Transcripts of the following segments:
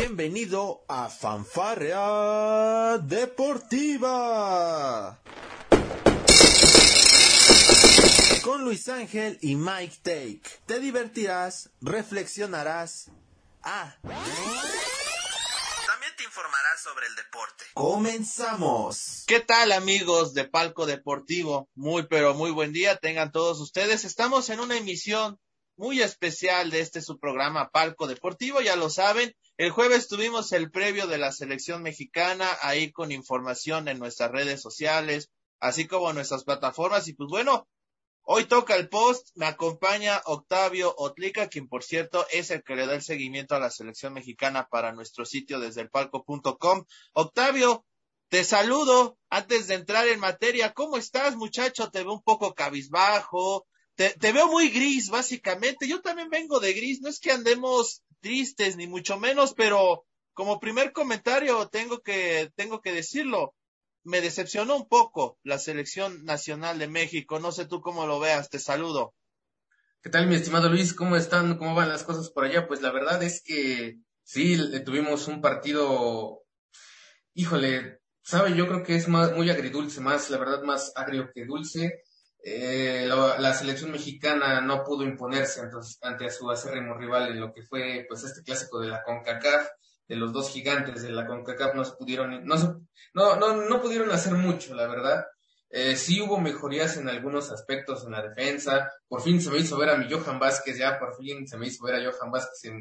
Bienvenido a Fanfarrea Deportiva. Con Luis Ángel y Mike Take. Te divertirás, reflexionarás. Ah. También te informarás sobre el deporte. Comenzamos. ¿Qué tal amigos de Palco Deportivo? Muy pero muy buen día tengan todos ustedes. Estamos en una emisión muy especial de este su programa Palco Deportivo, ya lo saben. El jueves tuvimos el previo de la selección mexicana, ahí con información en nuestras redes sociales, así como en nuestras plataformas. Y pues bueno, hoy toca el post, me acompaña Octavio Otlica, quien por cierto es el que le da el seguimiento a la selección mexicana para nuestro sitio desde el palco.com. Octavio, te saludo antes de entrar en materia. ¿Cómo estás, muchacho? Te veo un poco cabizbajo. Te, veo muy gris, básicamente. Yo también vengo de gris. No es que andemos tristes, ni mucho menos, pero como primer comentario tengo que, tengo que decirlo, me decepcionó un poco la selección nacional de México. No sé tú cómo lo veas, te saludo. ¿Qué tal, mi estimado Luis? ¿Cómo están? ¿Cómo van las cosas por allá? Pues la verdad es que sí, tuvimos un partido, híjole, sabe, yo creo que es más, muy agridulce, más, la verdad, más agrio que dulce eh, la, selección mexicana no pudo imponerse entonces, ante su acérrimo rival en lo que fue pues este clásico de la CONCACAF, de los dos gigantes de la CONCACAF no se pudieron, no, no, no, no pudieron hacer mucho, la verdad. Eh, sí hubo mejorías en algunos aspectos en la defensa. Por fin se me hizo ver a mi Johan Vázquez, ya por fin se me hizo ver a Johan Vázquez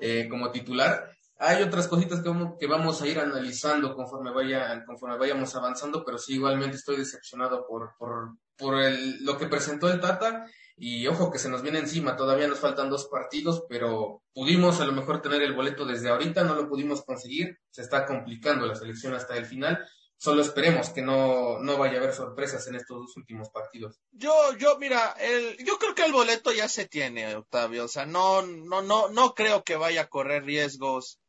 eh, como titular. Hay otras cositas que vamos, que vamos a ir analizando conforme vaya, conforme vayamos avanzando, pero sí igualmente estoy decepcionado por, por, por el, lo que presentó el Tata y ojo que se nos viene encima, todavía nos faltan dos partidos, pero pudimos a lo mejor tener el boleto desde ahorita, no lo pudimos conseguir, se está complicando la selección hasta el final. Solo esperemos que no, no vaya a haber sorpresas en estos dos últimos partidos. Yo, yo, mira, el, yo creo que el boleto ya se tiene, Octavio. O sea, no, no, no, no creo que vaya a correr riesgos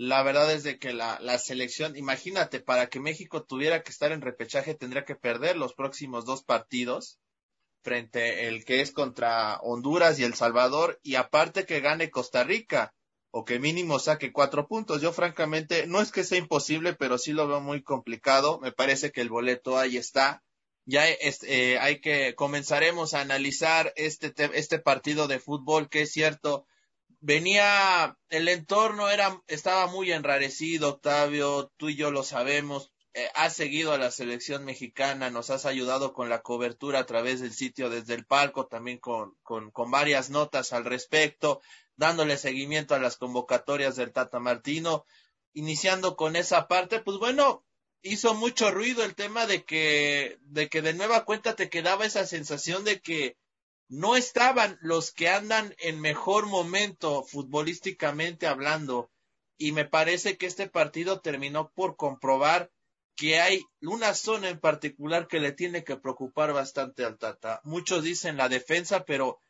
la verdad es de que la, la selección, imagínate, para que México tuviera que estar en repechaje tendría que perder los próximos dos partidos frente el que es contra Honduras y El Salvador y aparte que gane Costa Rica o que mínimo saque cuatro puntos. Yo francamente no es que sea imposible, pero sí lo veo muy complicado. Me parece que el boleto ahí está. Ya eh, hay que comenzaremos a analizar este este partido de fútbol que es cierto venía, el entorno era, estaba muy enrarecido, Octavio, tú y yo lo sabemos, eh, has seguido a la selección mexicana, nos has ayudado con la cobertura a través del sitio desde el palco, también con, con, con varias notas al respecto, dándole seguimiento a las convocatorias del Tata Martino, iniciando con esa parte, pues bueno, hizo mucho ruido el tema de que, de que de nueva cuenta te quedaba esa sensación de que no estaban los que andan en mejor momento futbolísticamente hablando y me parece que este partido terminó por comprobar que hay una zona en particular que le tiene que preocupar bastante al Tata. Muchos dicen la defensa, pero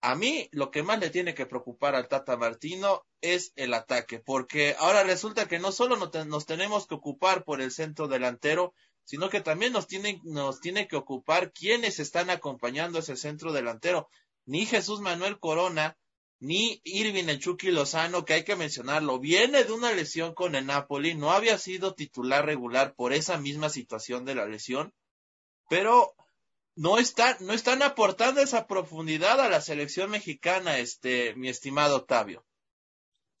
a mí lo que más le tiene que preocupar al Tata Martino es el ataque, porque ahora resulta que no solo nos tenemos que ocupar por el centro delantero, sino que también nos tiene, nos tiene que ocupar quienes están acompañando ese centro delantero. Ni Jesús Manuel Corona, ni Irving el Lozano, que hay que mencionarlo, viene de una lesión con el Napoli, no había sido titular regular por esa misma situación de la lesión, pero no están, no están aportando esa profundidad a la selección mexicana, este, mi estimado Octavio.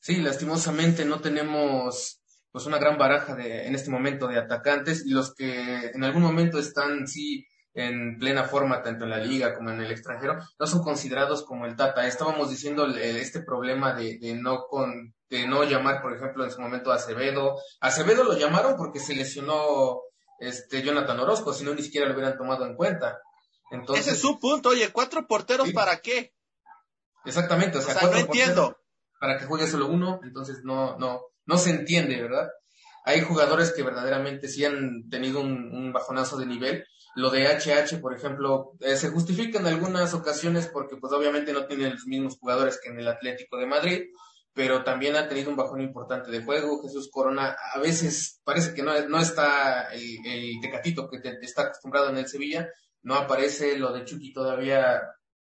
Sí, lastimosamente no tenemos pues una gran baraja de, en este momento de atacantes y los que en algún momento están sí en plena forma tanto en la liga como en el extranjero no son considerados como el Tata. Estábamos diciendo este problema de, de no con de no llamar, por ejemplo, en su momento a Acevedo. Acevedo lo llamaron porque se lesionó este Jonathan Orozco, si no ni siquiera lo hubieran tomado en cuenta. Entonces, Ese es su punto, oye, cuatro porteros para qué? Exactamente, o sea, no entiendo. Para que juegue solo uno, entonces no, no, no se entiende, ¿verdad? Hay jugadores que verdaderamente sí han tenido un, bajonazo de nivel. Lo de HH, por ejemplo, eh, se justifica en algunas ocasiones porque pues obviamente no tiene los mismos jugadores que en el Atlético de Madrid, pero también ha tenido un bajón importante de juego. Jesús Corona a veces parece que no, no está el, el tecatito que está acostumbrado en el Sevilla, no aparece, lo de Chucky todavía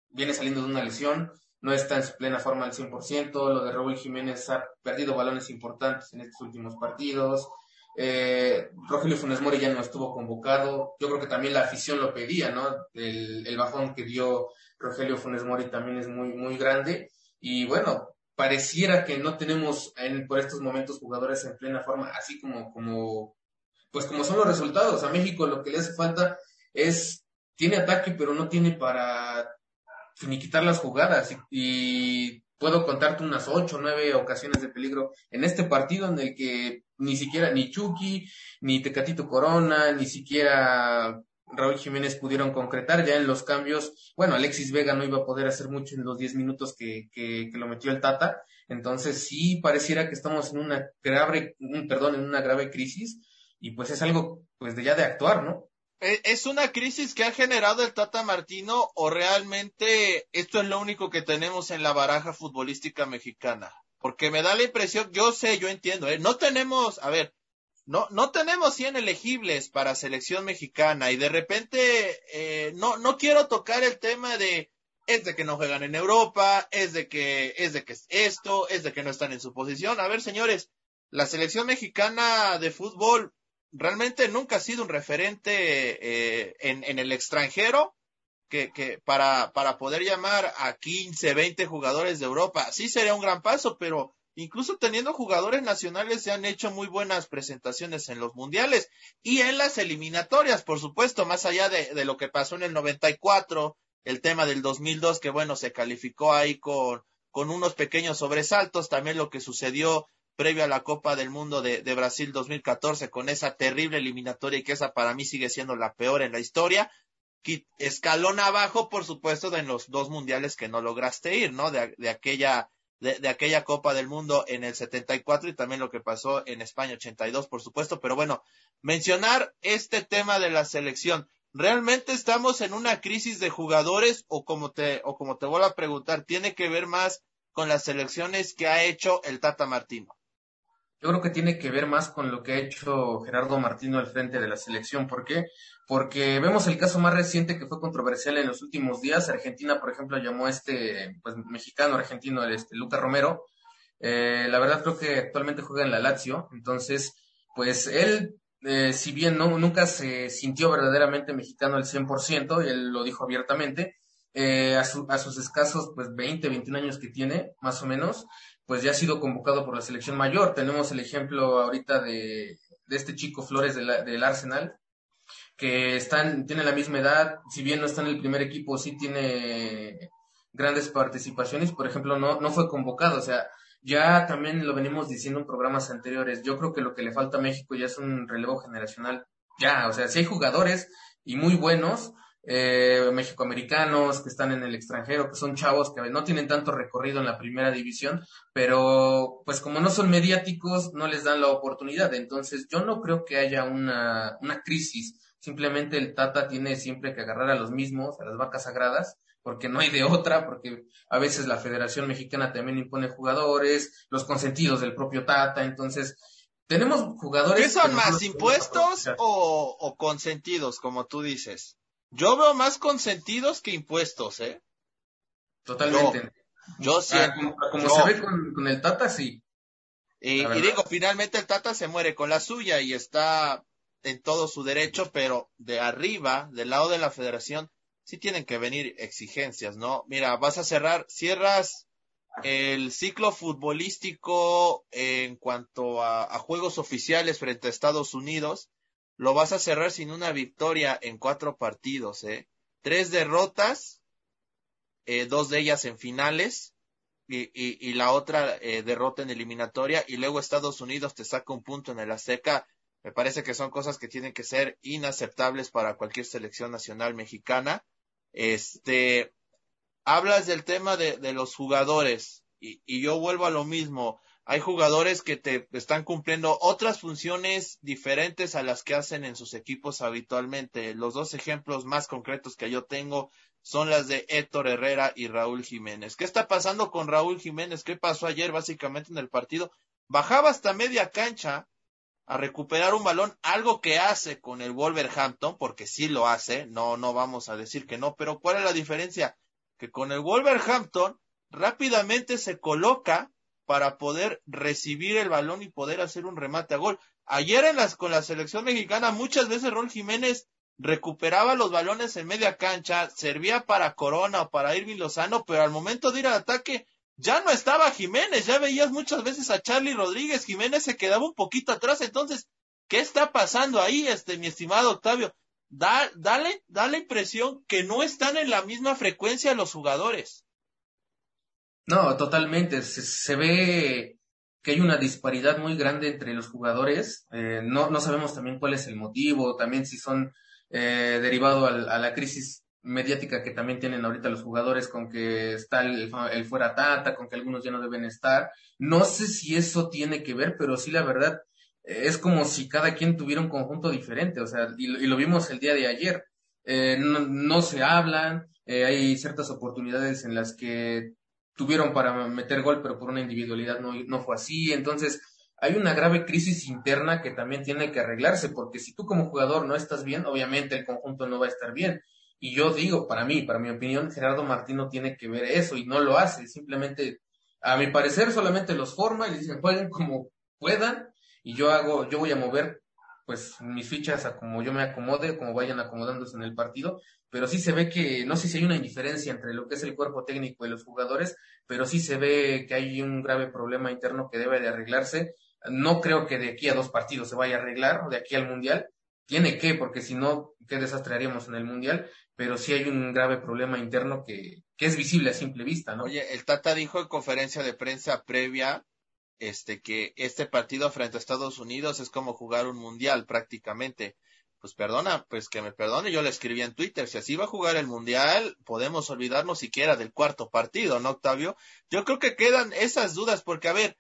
viene saliendo de una lesión no está en su plena forma al 100%, lo de Raúl Jiménez ha perdido balones importantes en estos últimos partidos, eh, Rogelio Funes Mori ya no estuvo convocado, yo creo que también la afición lo pedía, ¿no? El, el bajón que dio Rogelio Funes Mori también es muy, muy grande, y bueno, pareciera que no tenemos en, por estos momentos jugadores en plena forma, así como, como, pues como son los resultados. A México lo que le hace falta es, tiene ataque, pero no tiene para finiquitar las jugadas. Y, puedo contarte unas ocho, nueve ocasiones de peligro en este partido en el que ni siquiera ni Chucky, ni Tecatito Corona, ni siquiera Raúl Jiménez pudieron concretar ya en los cambios. Bueno, Alexis Vega no iba a poder hacer mucho en los 10 minutos que, que, lo metió el Tata. Entonces sí pareciera que estamos en una grave, perdón, en una grave crisis y pues es algo pues de ya de actuar, ¿no? E, ¿Es una crisis que ha generado el Tata Martino o realmente esto es lo único que tenemos en la baraja futbolística mexicana? Porque me da la impresión, yo sé, yo entiendo, ¿eh? no tenemos, a ver, no, no tenemos 100 elegibles para selección mexicana y de repente eh, no, no quiero tocar el tema de es de que no juegan en Europa, es de que es de que es esto, es de que no están en su posición. A ver, señores, la selección mexicana de fútbol realmente nunca ha sido un referente eh, en, en, el extranjero que, que para, para poder llamar a 15, 20 jugadores de Europa. Sí sería un gran paso, pero incluso teniendo jugadores nacionales se han hecho muy buenas presentaciones en los mundiales y en las eliminatorias, por supuesto, más allá de, de lo que pasó en el 94, el tema del 2002, que bueno, se calificó ahí con, con unos pequeños sobresaltos, también lo que sucedió previo a la Copa del Mundo de, de, Brasil 2014 con esa terrible eliminatoria y que esa para mí sigue siendo la peor en la historia. Escalón abajo, por supuesto, de los dos mundiales que no lograste ir, ¿no? De, de aquella de, aquella Copa del Mundo en el 74 y también lo que pasó en España 82, por supuesto. Pero bueno, mencionar este tema de la selección. ¿Realmente estamos en una crisis de jugadores o como te, o como te vuelvo a preguntar, tiene que ver más con las selecciones que ha hecho el Tata Martino? Yo creo que tiene que ver más con lo que ha hecho Gerardo Martino al frente de la selección. ¿Por qué? Porque vemos el caso más reciente que fue controversial en los últimos días. Argentina, por ejemplo, llamó a este pues, mexicano argentino, este Lucas Romero. Eh, la verdad creo que actualmente juega en la Lazio. Entonces, pues él, eh, si bien no, nunca se sintió verdaderamente mexicano al 100%, y él lo dijo abiertamente, eh, a, a sus escasos pues 20, 21 años que tiene, más o menos, pues ya ha sido convocado por la selección mayor. Tenemos el ejemplo ahorita de, de este chico Flores del Arsenal, que están, tiene la misma edad, si bien no está en el primer equipo, sí tiene grandes participaciones, por ejemplo, no, no fue convocado, o sea, ya también lo venimos diciendo en programas anteriores, yo creo que lo que le falta a México ya es un relevo generacional, ya, o sea, si hay jugadores y muy buenos, eh, mexicoamericanos que están en el extranjero, que son chavos que no tienen tanto recorrido en la primera división, pero pues como no son mediáticos, no les dan la oportunidad. Entonces yo no creo que haya una, una crisis. Simplemente el Tata tiene siempre que agarrar a los mismos, a las vacas sagradas, porque no hay de otra, porque a veces la Federación Mexicana también impone jugadores, los consentidos del propio Tata, entonces tenemos jugadores... ¿Qué son más, impuestos o, o consentidos, como tú dices? Yo veo más consentidos que impuestos, ¿eh? Totalmente. Yo, sí. Ah, como, se ve con, el Tata, sí. Y, digo, finalmente el Tata se muere con la suya y está en todo su derecho, pero de arriba, del lado de la federación, sí tienen que venir exigencias, ¿no? Mira, vas a cerrar, cierras el ciclo futbolístico en cuanto a juegos oficiales frente a Estados Unidos lo vas a cerrar sin una victoria en cuatro partidos, ¿eh? Tres derrotas, eh, dos de ellas en finales y, y, la otra eh, derrota en eliminatoria y luego Estados Unidos te saca un punto en el Azteca. Me parece que son cosas que tienen que ser inaceptables para cualquier selección nacional mexicana. Este, hablas del tema de, de los jugadores y, y yo vuelvo a lo mismo hay jugadores que te están cumpliendo otras funciones diferentes a las que hacen en sus equipos habitualmente. Los dos ejemplos más concretos que yo tengo son las de Héctor Herrera y Raúl Jiménez. ¿Qué está pasando con Raúl Jiménez? ¿Qué pasó ayer básicamente en el partido? Bajaba hasta media cancha a recuperar un balón, algo que hace con el Wolverhampton, porque sí lo hace, no, no vamos a decir que no, pero ¿cuál es la diferencia? Que con el Wolverhampton rápidamente se coloca para poder recibir el balón y poder hacer un remate a gol. Ayer en las, con la selección mexicana muchas veces Rol Jiménez recuperaba los balones en media cancha, servía para Corona o para Irving Lozano, pero al momento de ir al ataque ya no estaba Jiménez, ya veías muchas veces a Charlie Rodríguez, Jiménez se quedaba un poquito atrás, entonces, ¿qué está pasando ahí, este, mi estimado Octavio? Da, dale, da la impresión que no están en la misma frecuencia los jugadores. No, totalmente, se, ve que hay una disparidad muy grande entre los jugadores, eh, no, no sabemos también cuál es el motivo, también si son eh, derivado al, a la crisis mediática que también tienen ahorita los jugadores con que está el, el, fuera tata, con que algunos ya no deben estar. No sé si eso tiene que ver, pero sí la verdad eh, es como si cada quien tuviera un conjunto diferente, o sea, y, y lo vimos el día de ayer. Eh, no, no, se hablan, eh, hay ciertas oportunidades en las que tuvieron para meter gol, pero por una individualidad no, no fue así. Entonces, hay una grave crisis interna que también tiene que arreglarse, porque si tú como jugador no estás bien, obviamente el conjunto no va a estar bien. Y yo digo, para mí, para mi opinión, Gerardo Martino tiene que ver eso y no lo hace. Simplemente, a mi parecer, solamente los forma y les dicen jueguen como puedan y yo hago, yo voy a mover pues mis fichas a como yo me acomode, como vayan acomodándose en el partido, pero sí se ve que, no sé si hay una indiferencia entre lo que es el cuerpo técnico y los jugadores, pero sí se ve que hay un grave problema interno que debe de arreglarse. No creo que de aquí a dos partidos se vaya a arreglar, de aquí al Mundial, tiene que, porque si no, qué desastre haríamos en el Mundial, pero sí hay un grave problema interno que, que es visible a simple vista, ¿no? Oye, el Tata dijo en conferencia de prensa previa este que este partido frente a Estados Unidos es como jugar un mundial prácticamente. Pues perdona, pues que me perdone, yo le escribí en Twitter, si así va a jugar el mundial, podemos olvidarnos siquiera del cuarto partido, ¿no, Octavio? Yo creo que quedan esas dudas, porque a ver,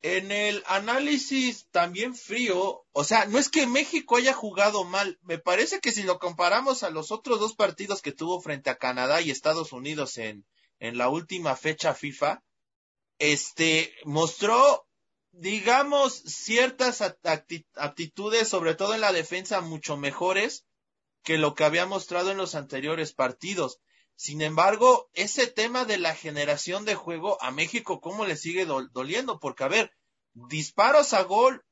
en el análisis también frío, o sea, no es que México haya jugado mal, me parece que si lo comparamos a los otros dos partidos que tuvo frente a Canadá y Estados Unidos en, en la última fecha FIFA, este, mostró, digamos, ciertas aptitudes, sobre todo en la defensa, mucho mejores que lo que había mostrado en los anteriores partidos. Sin embargo, ese tema de la generación de juego a México, ¿cómo le sigue doliendo? Porque, a ver, disparos a gol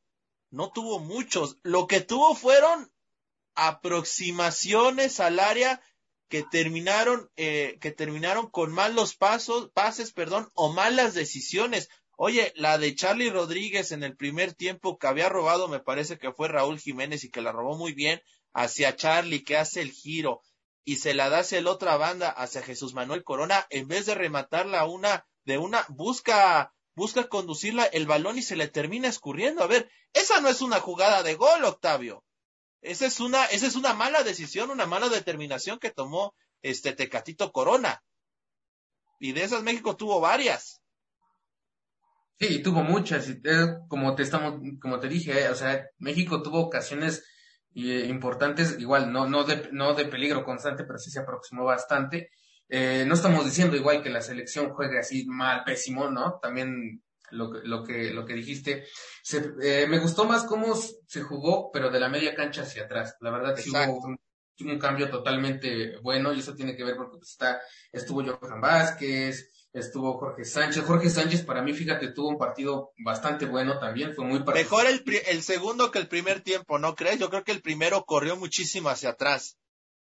no tuvo muchos. Lo que tuvo fueron aproximaciones al área que terminaron, eh, que terminaron con malos pasos, pases, perdón, o malas decisiones. Oye, la de Charlie Rodríguez en el primer tiempo que había robado, me parece que fue Raúl Jiménez y que la robó muy bien hacia Charlie, que hace el giro y se la da hacia la otra banda, hacia Jesús Manuel Corona, en vez de rematarla una de una, busca, busca conducirla el balón y se le termina escurriendo. A ver, esa no es una jugada de gol, Octavio. Esa es una, esa es una mala decisión, una mala determinación que tomó este Tecatito Corona. Y de esas México tuvo varias. Sí, tuvo muchas, y como te estamos, como te dije, eh, o sea, México tuvo ocasiones eh, importantes, igual no, no, de, no de peligro constante, pero sí se aproximó bastante. Eh, no estamos diciendo igual que la selección juegue así mal, pésimo, ¿no? También lo, lo, que, lo que dijiste. Se, eh, me gustó más cómo se jugó, pero de la media cancha hacia atrás. La verdad sí hubo un, un, cambio totalmente bueno y eso tiene que ver porque pues, está, estuvo Johan Vázquez, estuvo Jorge Sánchez. Jorge Sánchez para mí, fíjate, tuvo un partido bastante bueno también, fue muy Mejor el, el segundo que el primer tiempo, ¿no crees? Yo creo que el primero corrió muchísimo hacia atrás.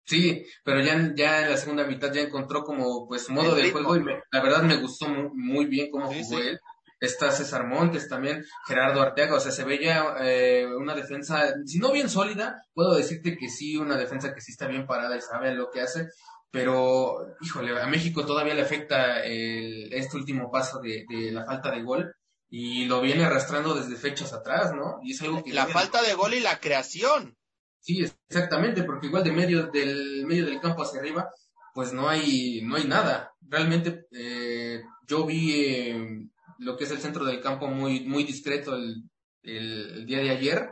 Sí, pero ya, ya en la segunda mitad ya encontró como pues modo de juego y la verdad me gustó muy, muy bien cómo jugó él. Está César Montes también, Gerardo Arteaga, o sea, se veía eh, una defensa, si no bien sólida, puedo decirte que sí, una defensa que sí está bien parada y sabe lo que hace, pero, híjole, a México todavía le afecta el, este último paso de, de, la falta de gol y lo viene arrastrando desde fechas atrás, ¿no? Y es algo que... La falta de gol y la creación. Sí, exactamente, porque igual de medio del medio del campo hacia arriba, pues no hay no hay nada. Realmente eh, yo vi eh, lo que es el centro del campo muy, muy discreto el, el, día de ayer.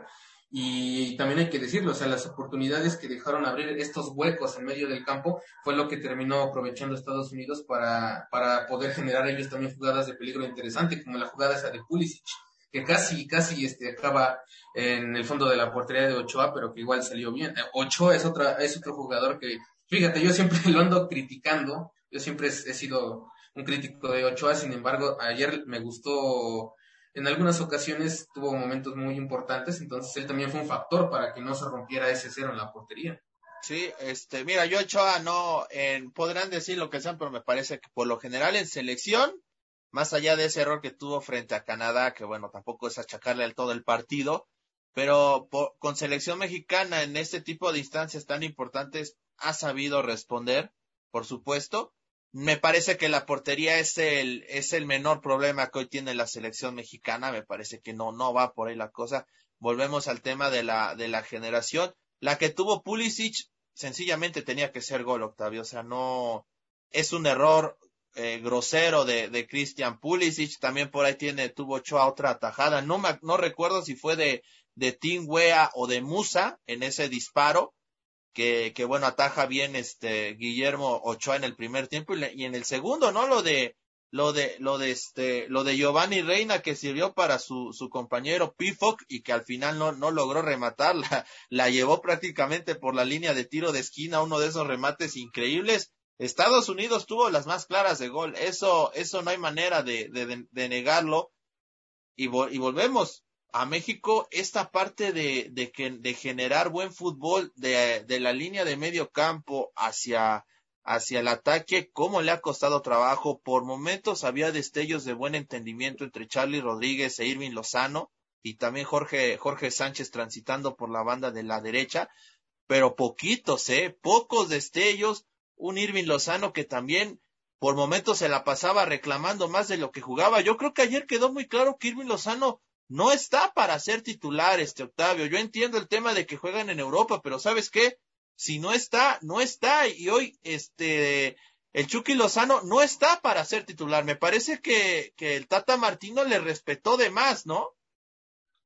Y también hay que decirlo, o sea, las oportunidades que dejaron abrir estos huecos en medio del campo fue lo que terminó aprovechando Estados Unidos para, para poder generar ellos también jugadas de peligro interesante, como la jugada esa de Pulisic, que casi, casi este, acaba en el fondo de la portería de Ochoa, pero que igual salió bien. Eh, Ochoa es otra, es otro jugador que, fíjate, yo siempre lo ando criticando, yo siempre he sido un crítico de Ochoa, sin embargo, ayer me gustó, en algunas ocasiones tuvo momentos muy importantes, entonces él también fue un factor para que no se rompiera ese cero en la portería. Sí, este, mira, yo Ochoa no, en, podrán decir lo que sean, pero me parece que por lo general en selección, más allá de ese error que tuvo frente a Canadá, que bueno, tampoco es achacarle al todo el partido, pero con selección mexicana en este tipo de instancias tan importantes ha sabido responder, por supuesto. Me parece que la portería es el, es el menor problema que hoy tiene la selección mexicana. Me parece que no, no va por ahí la cosa. Volvemos al tema de la, de la generación. La que tuvo Pulisic, sencillamente tenía que ser gol, Octavio. O sea, no, es un error eh, grosero de, de Christian Pulisic. También por ahí tiene, tuvo Ochoa otra atajada. No, no recuerdo si fue de, de Tim Wea o de Musa en ese disparo, que, que bueno, ataja bien este Guillermo Ochoa en el primer tiempo y, en el segundo, ¿no? Lo de, lo de, lo de este, lo de Giovanni Reina que sirvió para su, su compañero Pifoc y que al final no, no logró rematarla, la llevó prácticamente por la línea de tiro de esquina, uno de esos remates increíbles. Estados Unidos tuvo las más claras de gol, eso, eso no hay manera de, de, de negarlo. Y, y volvemos, a México esta parte de, de, de generar buen fútbol de, de, la línea de medio campo hacia, hacia el ataque, cómo le ha costado trabajo. Por momentos había destellos de buen entendimiento entre Charlie Rodríguez e Irving Lozano y también Jorge, Jorge Sánchez transitando por la banda de la derecha, pero poquitos, eh, pocos destellos. Un Irving Lozano que también por momentos se la pasaba reclamando más de lo que jugaba. Yo creo que ayer quedó muy claro que Irving Lozano no está para ser titular este Octavio. Yo entiendo el tema de que juegan en Europa, pero ¿sabes qué? Si no está, no está. Y hoy, este, el Chucky Lozano no está para ser titular. Me parece que, que el Tata Martino le respetó de más, ¿no?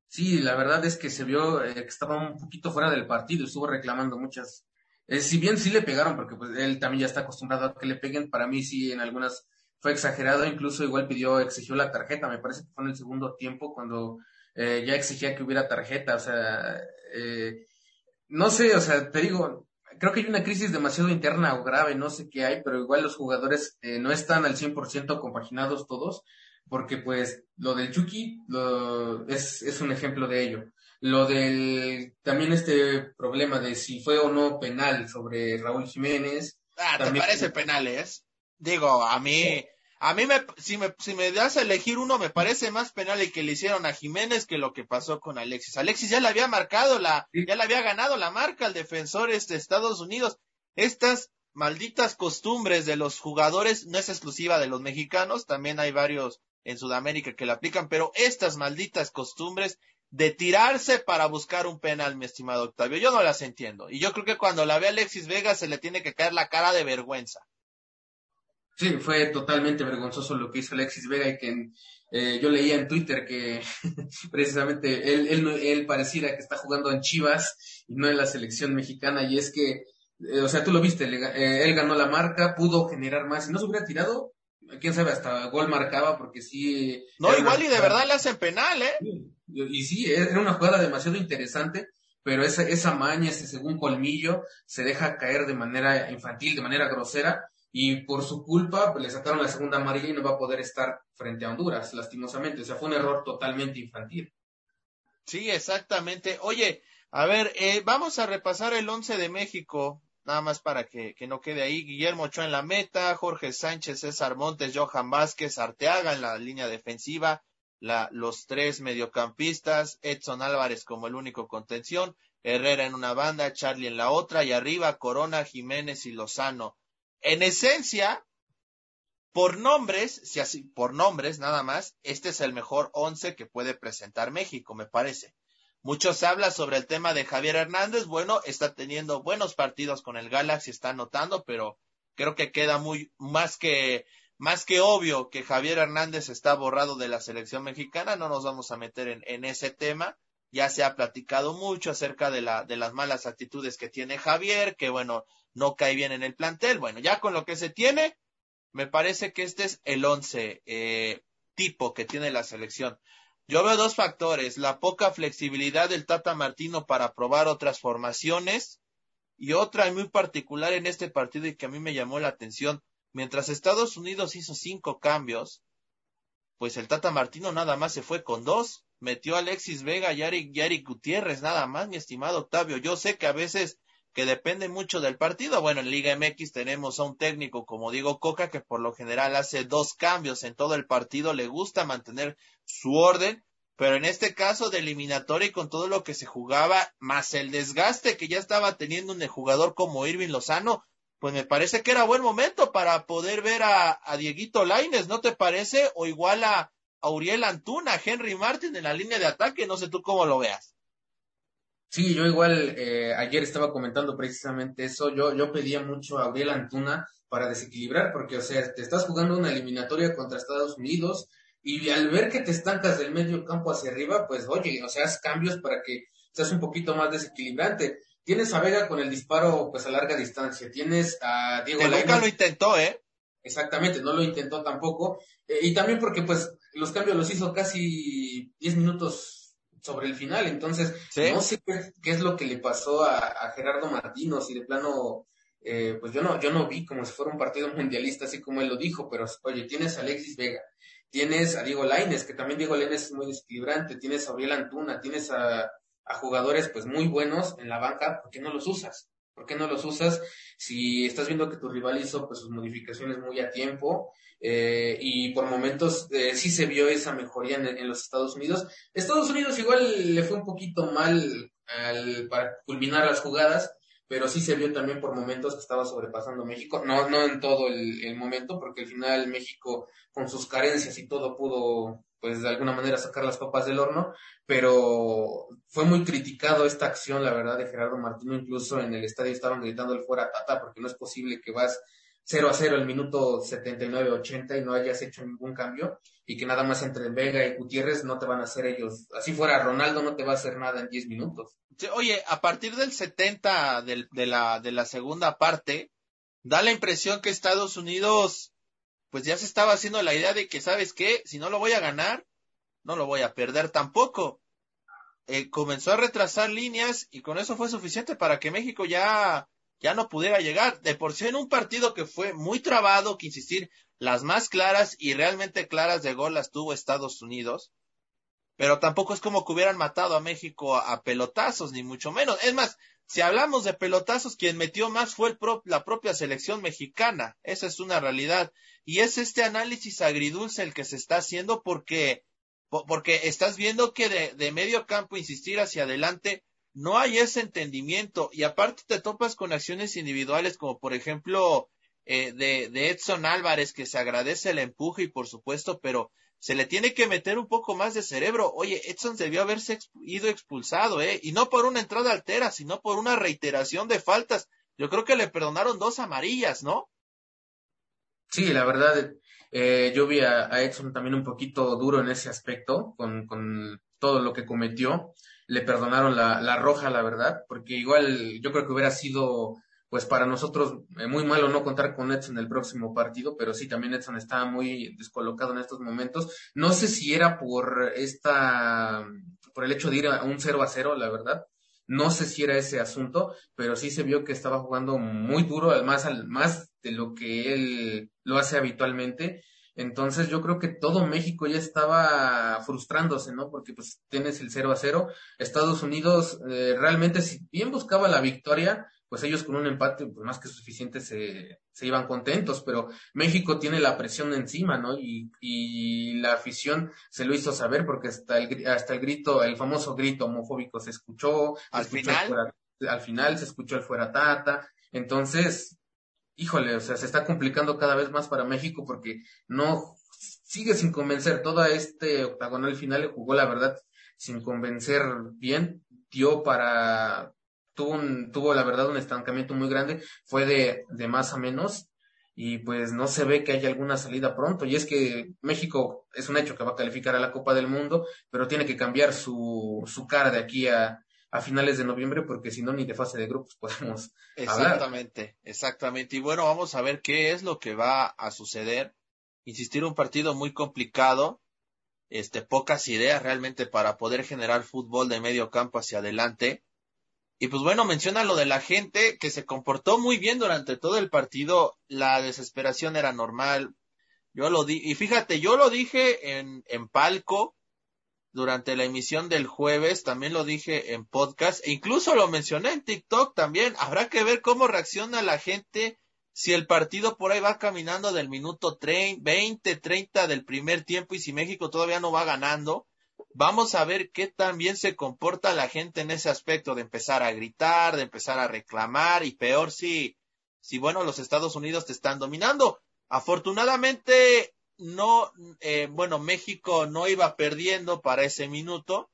Sí, la verdad es que se vio eh, que estaba un poquito fuera del partido, estuvo reclamando muchas. Eh, si bien sí le pegaron, porque pues él también ya está acostumbrado a que le peguen, para mí sí en algunas fue exagerado, incluso igual pidió, exigió la tarjeta, me parece que fue en el segundo tiempo cuando eh, ya exigía que hubiera tarjeta, o sea, eh, no sé, o sea, te digo, creo que hay una crisis demasiado interna o grave, no sé qué hay, pero igual los jugadores eh, no están al 100% compaginados todos, porque pues lo del Chucky lo, es, es un ejemplo de ello. Lo del, también este problema de si fue o no penal sobre Raúl Jiménez. Ah, ¿te parece penal, es? Digo, a mí, a mí me, si me, si me das a elegir uno, me parece más penal el que le hicieron a Jiménez que lo que pasó con Alexis. Alexis ya le había marcado la, ya le había ganado la marca al defensor este Estados Unidos. Estas malditas costumbres de los jugadores no es exclusiva de los mexicanos, también hay varios en Sudamérica que la aplican, pero estas malditas costumbres de tirarse para buscar un penal, mi estimado Octavio, yo no las entiendo. Y yo creo que cuando la ve Alexis Vega se le tiene que caer la cara de vergüenza. Sí, fue totalmente vergonzoso lo que hizo Alexis Vega y que eh, yo leía en Twitter que precisamente él, él, él pareciera que está jugando en Chivas y no en la selección mexicana y es que, eh, o sea, tú lo viste, eh, él ganó la marca, pudo generar más, si no se hubiera tirado, quién sabe, hasta gol marcaba porque sí. No, igual y de verdad le hacen penal, ¿eh? Y, sí, era una jugada demasiado interesante, pero esa, esa maña, ese según colmillo, se deja caer de manera infantil, de manera grosera, y por su culpa pues, le sacaron la segunda amarilla y no va a poder estar frente a Honduras, lastimosamente. O sea, fue un error totalmente infantil. Sí, exactamente. Oye, a ver, eh, vamos a repasar el once de México, nada más para que, que, no quede ahí. Guillermo Ochoa en la meta, Jorge Sánchez, César Montes, Johan Vázquez, Arteaga en la línea defensiva, la, los tres mediocampistas, Edson Álvarez como el único contención, Herrera en una banda, Charlie en la otra, y arriba Corona, Jiménez y Lozano en esencia, por nombres, si así, por nombres nada más, este es el mejor once que puede presentar México, me parece. Mucho se habla sobre el tema de Javier Hernández. Bueno, está teniendo buenos partidos con el Galaxy, está anotando, pero creo que queda muy más que más que obvio que Javier Hernández está borrado de la selección mexicana. No nos vamos a meter en, en ese tema. Ya se ha platicado mucho acerca de la de las malas actitudes que tiene Javier, que bueno, no cae bien en el plantel. Bueno, ya con lo que se tiene, me parece que este es el once eh, tipo que tiene la selección. Yo veo dos factores, la poca flexibilidad del Tata Martino para probar otras formaciones y otra muy particular en este partido y que a mí me llamó la atención, mientras Estados Unidos hizo cinco cambios, pues el Tata Martino nada más se fue con dos, metió a Alexis Vega y Eric, Gutiérrez, nada más, mi estimado Octavio. Yo sé que a veces que depende mucho del partido. Bueno, en Liga MX tenemos a un técnico como Diego Coca que por lo general hace dos cambios en todo el partido, le gusta mantener su orden, pero en este caso de eliminatoria y con todo lo que se jugaba, más el desgaste que ya estaba teniendo un jugador como Irving Lozano, pues me parece que era buen momento para poder ver a, a Dieguito Laines, ¿no te parece? O igual a, a Uriel Antuna, Henry Martin en la línea de ataque, no sé tú cómo lo veas. Sí, yo igual eh, ayer estaba comentando precisamente eso, yo, yo pedía mucho a Uriel Antuna para desequilibrar, porque o sea, te estás jugando una eliminatoria contra Estados Unidos, y al ver que te estancas del medio campo hacia arriba, pues oye, o sea, haz cambios para que seas un poquito más desequilibrante. Tienes a Vega con el disparo pues a larga distancia, tienes a Diego Vega lo intentó, ¿eh? Exactamente, no lo intentó tampoco. Eh, y también porque pues los cambios los hizo casi 10 minutos sobre el final, entonces no sé qué, es lo que le pasó a, Gerardo Martino, si de plano eh, pues yo no, yo no vi como si fuera un partido mundialista, así como él lo dijo, pero oye, tienes a Alexis Vega, Tienes a Diego Laines, que también Diego Laines es muy desequilibrante. Tienes a Auriel Antuna, tienes a, jugadores pues muy buenos en la banca. ¿Por qué no los usas? ¿Por qué no los usas si estás viendo que tu rival hizo pues sus modificaciones muy a tiempo? Eh, y por momentos eh, sí se vio esa mejoría en, los Estados Unidos. Estados Unidos igual le fue un poquito mal al, para culminar las jugadas, pero sí se vio también por momentos que estaba sobrepasando México, no, no en todo el, momento, porque al final México con sus carencias y todo pudo, pues de alguna manera sacar las papas del horno, pero fue muy criticado esta acción, la verdad, de Gerardo Martino, incluso en el estadio estaban gritando el fuera tata, porque no es posible que vas 0 a 0 el minuto 79-80 y no hayas hecho ningún cambio y que nada más entre Vega y Gutiérrez no te van a hacer ellos. Así fuera Ronaldo no te va a hacer nada en 10 minutos. Oye, a partir del 70 de, la, de la segunda parte, da la impresión que Estados Unidos pues ya se estaba haciendo la idea de que, ¿sabes qué? Si no lo voy a ganar, no lo voy a perder tampoco. Eh, comenzó a retrasar líneas y con eso fue suficiente para que México ya ya no pudiera llegar. De por sí en un partido que fue muy trabado, que insistir, las más claras y realmente claras de gol las tuvo Estados Unidos. Pero tampoco es como que hubieran matado a México a, pelotazos, ni mucho menos. Es más, si hablamos de pelotazos, quien metió más fue la propia selección mexicana. Esa es una realidad. Y es este análisis agridulce el que se está haciendo porque, porque estás viendo que de medio campo insistir hacia adelante no hay ese entendimiento y aparte te topas con acciones individuales como por ejemplo eh, de, de, Edson Álvarez que se agradece el empuje y por supuesto, pero se le tiene que meter un poco más de cerebro. Oye, Edson debió haberse ido expulsado, ¿eh? Y no por una entrada altera, sino por una reiteración de faltas. Yo creo que le perdonaron dos amarillas, ¿no? Sí, la verdad, eh, yo vi a, a, Edson también un poquito duro en ese aspecto, con, con todo lo que cometió le perdonaron la, la roja, la verdad, porque igual yo creo que hubiera sido pues para nosotros eh, muy malo no contar con Edson en el próximo partido, pero sí, también Edson está muy descolocado en estos momentos. No sé si era por esta, por el hecho de ir a un 0 a 0, la verdad. No sé si era ese asunto, pero sí se vio que estaba jugando muy duro, al más, al más de lo que él lo hace habitualmente. Entonces yo creo que todo México ya estaba frustrándose, ¿no? Porque pues tienes el 0 a 0. Estados Unidos eh, realmente si bien buscaba la victoria, pues ellos con un empate pues más que suficiente se, se iban contentos, pero México tiene la presión encima, ¿no? Y, y la afición se lo hizo saber porque hasta el, hasta el grito, el famoso grito homofóbico se escuchó. Al final. al final se escuchó el fuera tata. Entonces, híjole, o sea, se está complicando cada vez más para México porque no sigue sin convencer. Todo este octagonal final jugó, la verdad, sin convencer bien. Dio para, tuvo, un, tuvo la verdad un estancamiento muy grande, fue de, de más a menos y pues no se ve que haya alguna salida pronto. Y es que México es un hecho que va a calificar a la Copa del Mundo, pero tiene que cambiar su, su cara de aquí a, a finales de noviembre, porque si no, ni de fase de grupos podemos Exactamente, exactamente. Y bueno, vamos a ver qué es lo que va a suceder. Insistir, un partido muy complicado, este, pocas ideas realmente para poder generar fútbol de medio campo hacia adelante. Y pues bueno, menciona lo de la gente que se comportó muy bien durante todo el partido. La desesperación era normal. Yo lo di, y fíjate, yo lo dije en, en palco durante la emisión del jueves, también lo dije en podcast, e incluso lo mencioné en TikTok también. Habrá que ver cómo reacciona la gente si el partido por ahí va caminando del minuto 30, 20, 30 del primer tiempo y si México todavía no va ganando Vamos a ver qué tan bien se comporta la gente en ese aspecto de empezar a gritar, de empezar a reclamar y peor si, si bueno, los Estados Unidos te están dominando. Afortunadamente, no, eh, bueno, México no iba perdiendo para ese minuto.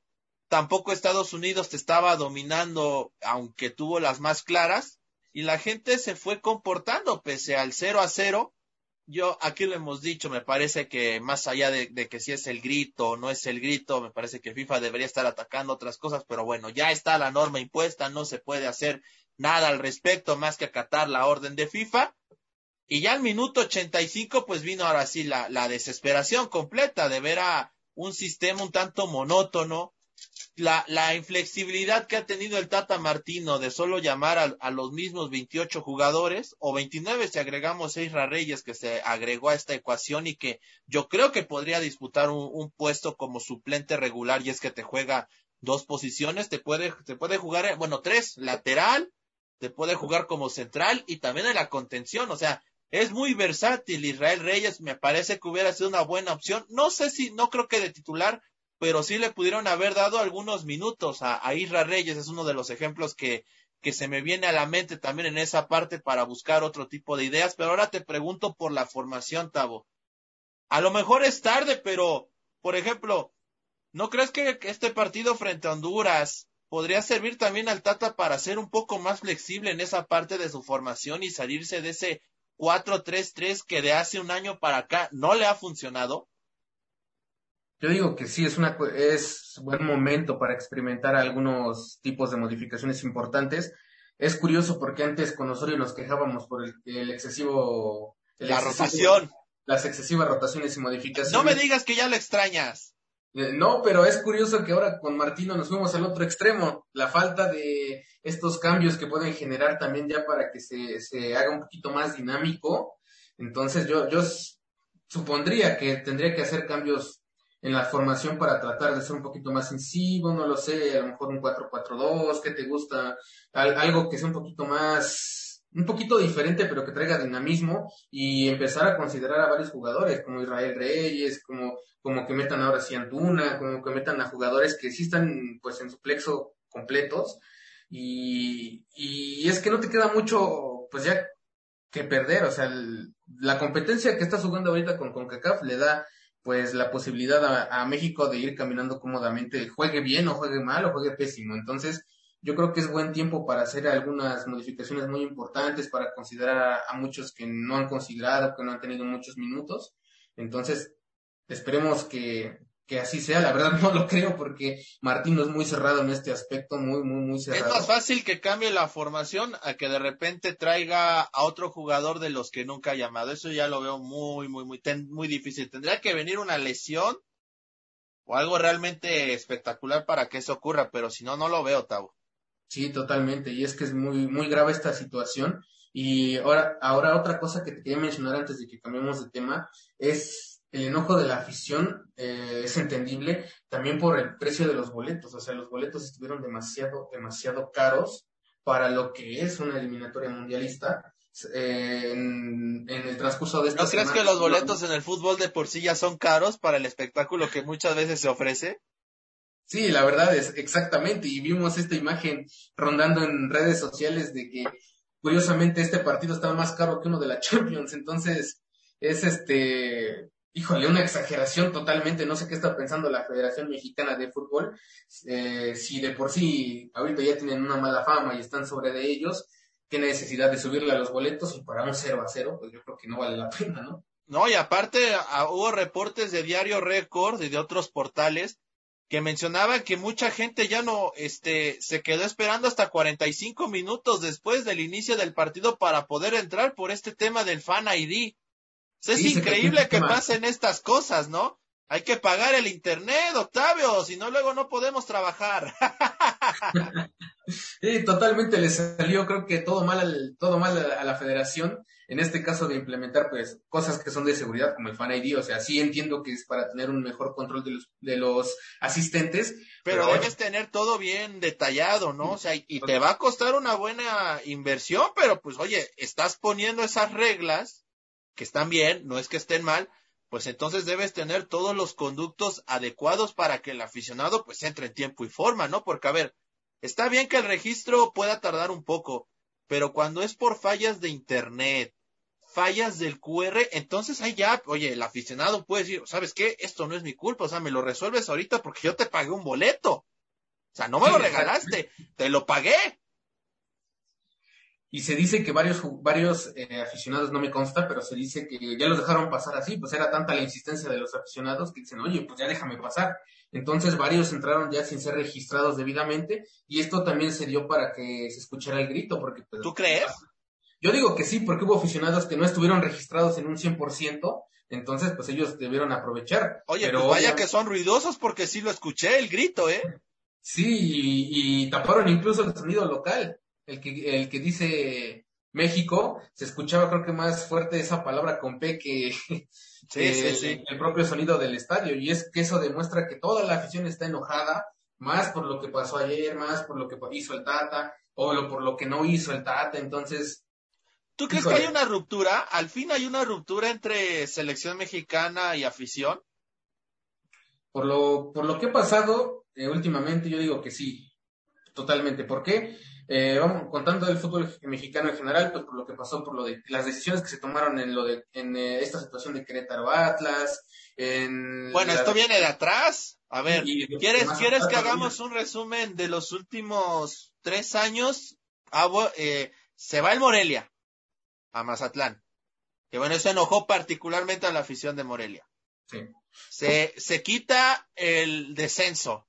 Tampoco Estados Unidos te estaba dominando, aunque tuvo las más claras. Y la gente se fue comportando pese al 0 a 0 yo aquí lo hemos dicho, me parece que más allá de, que si es el grito o no es el grito, me parece que FIFA debería estar atacando otras cosas, pero bueno, ya está la norma impuesta, no se puede hacer nada al respecto más que acatar la orden de FIFA. Y ya al minuto 85, pues vino ahora sí la, la desesperación completa de ver a un sistema un tanto monótono, la, la inflexibilidad que ha tenido el Tata Martino de solo llamar a, a, los mismos 28 jugadores o 29 si agregamos a Reyes que se agregó a esta ecuación y que yo creo que podría disputar un, un, puesto como suplente regular y es que te juega dos posiciones, te puede, te puede jugar, bueno, tres, lateral, te puede jugar como central y también en la contención, o sea, es muy versátil Israel Reyes, me parece que hubiera sido una buena opción, no sé si, no creo que de titular, pero sí le pudieron haber dado algunos minutos a, a Isra Reyes, es uno de los ejemplos que, que se me viene a la mente también en esa parte para buscar otro tipo de ideas, pero ahora te pregunto por la formación, Tavo. A lo mejor es tarde, pero, por ejemplo, ¿no crees que este partido frente a Honduras podría servir también al Tata para ser un poco más flexible en esa parte de su formación y salirse de ese 4-3-3 que de hace un año para acá no le ha funcionado? Yo digo que sí, es, una, es buen momento para experimentar algunos tipos de modificaciones importantes. Es curioso porque antes con Osorio nos quejábamos por el, excesivo... la rotación. Las excesivas rotaciones y modificaciones. No me digas que ya lo extrañas. Eh, no, pero es curioso que ahora con Martino nos fuimos al otro extremo. La falta de estos cambios que pueden generar también ya para que se, se haga un poquito más dinámico. Entonces yo, yo supondría que tendría que hacer cambios en la formación para tratar de ser un poquito más incisivo, no lo sé, a lo mejor un 4-4-2, ¿qué te gusta? algo que sea un poquito más, un poquito diferente, pero que traiga dinamismo y empezar a considerar a varios jugadores, como Israel Reyes, como, como que metan ahora sí Antuna, como que metan a jugadores que sí están pues en su plexo completos y, y es que no te queda mucho, pues ya que perder, o sea, la competencia que estás jugando ahorita con CONCACAF le da pues la posibilidad a, a, México de ir caminando cómodamente, juegue bien o juegue mal o juegue pésimo. Entonces, yo creo que es buen tiempo para hacer algunas modificaciones muy importantes, para considerar a, a muchos que no han considerado, que no han tenido muchos minutos. Entonces, esperemos que, que así sea. La verdad no lo creo porque Martín es muy cerrado en este aspecto, muy, muy, muy cerrado. Es más fácil que cambie la formación a que de repente traiga a otro jugador de los que nunca ha llamado. Eso ya lo veo muy, muy, muy, ten, muy difícil. Tendría que venir una lesión o algo realmente espectacular para que eso ocurra, pero si no, no lo veo, Tavo. Sí, totalmente. Y es que es muy, muy grave esta situación. Y ahora, ahora otra cosa que te quería mencionar antes de que cambiemos de tema es el enojo de la afición eh, es entendible también por el precio de los boletos. O sea, los boletos estuvieron demasiado, demasiado caros para lo que es una eliminatoria mundialista. Eh, en, en, el transcurso de esta ¿No crees que los boletos en el fútbol de por sí ya son caros para el espectáculo que muchas veces se ofrece? Sí, la verdad es exactamente. Y vimos esta imagen rondando en redes sociales de que curiosamente este partido estaba más caro que uno de la Champions. Entonces, es este híjole, una exageración totalmente. No sé qué está pensando la Federación Mexicana de Fútbol. Eh, si de por sí ahorita ya tienen una mala fama y están sobre de ellos, qué necesidad de subirle a los boletos y para un 0 a 0, pues yo creo que no vale la pena, ¿no? No, y aparte hubo reportes de Diario Record y de otros portales que mencionaban que mucha gente ya no, este, se quedó esperando hasta 45 minutos después del inicio del partido para poder entrar por este tema del Fan ID es increíble que pasen estas cosas, ¿no? Hay que pagar el internet, Octavio, si no luego no podemos trabajar. Sí, totalmente le salió, creo que todo mal, al, todo mal a, la federación, en este caso de implementar pues cosas que son de seguridad como el Fan ID, o sea, sí entiendo que es para tener un mejor control de los, de los asistentes. Pero, debes tener todo bien detallado, ¿no? O sea, y te va a costar una buena inversión, pero pues oye, estás poniendo esas reglas que están bien, no es que estén mal, pues entonces debes tener todos los conductos adecuados para que el aficionado pues entre en tiempo y forma, ¿no? Porque a ver, Está bien que el registro pueda tardar un poco, pero cuando es por fallas de internet, fallas del QR, entonces ahí ya, oye, el aficionado puede decir, ¿sabes qué? Esto no es mi culpa, o sea, me lo resuelves ahorita porque yo te pagué un boleto. O sea, no me lo regalaste, te lo pagué. Y se dice que varios, varios eh, aficionados, no me consta, pero se dice que ya los dejaron pasar así, pues era tanta la insistencia de los aficionados que dicen, oye, pues ya déjame pasar. Entonces varios entraron ya sin ser registrados debidamente y esto también se dio para que se escuchara el grito. Porque, pues, ¿Tú crees? Yo digo que sí, porque hubo aficionados que no estuvieron registrados en un 100%, entonces pues ellos debieron aprovechar. Oye, pero pues vaya que son ruidosos porque sí lo escuché, el grito, ¿eh? Sí, y, y taparon incluso el sonido local el que, el que dice México, se escuchaba creo que más fuerte esa palabra con P que, el propio sonido del estadio. Y es que eso demuestra que toda la afición está enojada, más por lo que pasó ayer, más por lo que hizo el Tata, o lo, por lo que no hizo el Tata. Entonces, ¿Tú crees que hay una ruptura? ¿Al fin hay una ruptura entre selección mexicana y afición? Por lo, por lo que ha pasado eh, últimamente, yo digo que sí, totalmente. ¿Por qué? Eh, vamos contando del fútbol mexicano en general, pues por lo que pasó, por lo de las decisiones que se tomaron en lo de en eh, esta situación de Querétaro Atlas, en bueno, esto viene de atrás. A ver, ¿quieres quieres que hagamos un resumen de los últimos tres años? Ah, eh, se va el Morelia a Mazatlán, que bueno, eso enojó particularmente a la afición de Morelia. Sí. Se, se quita el descenso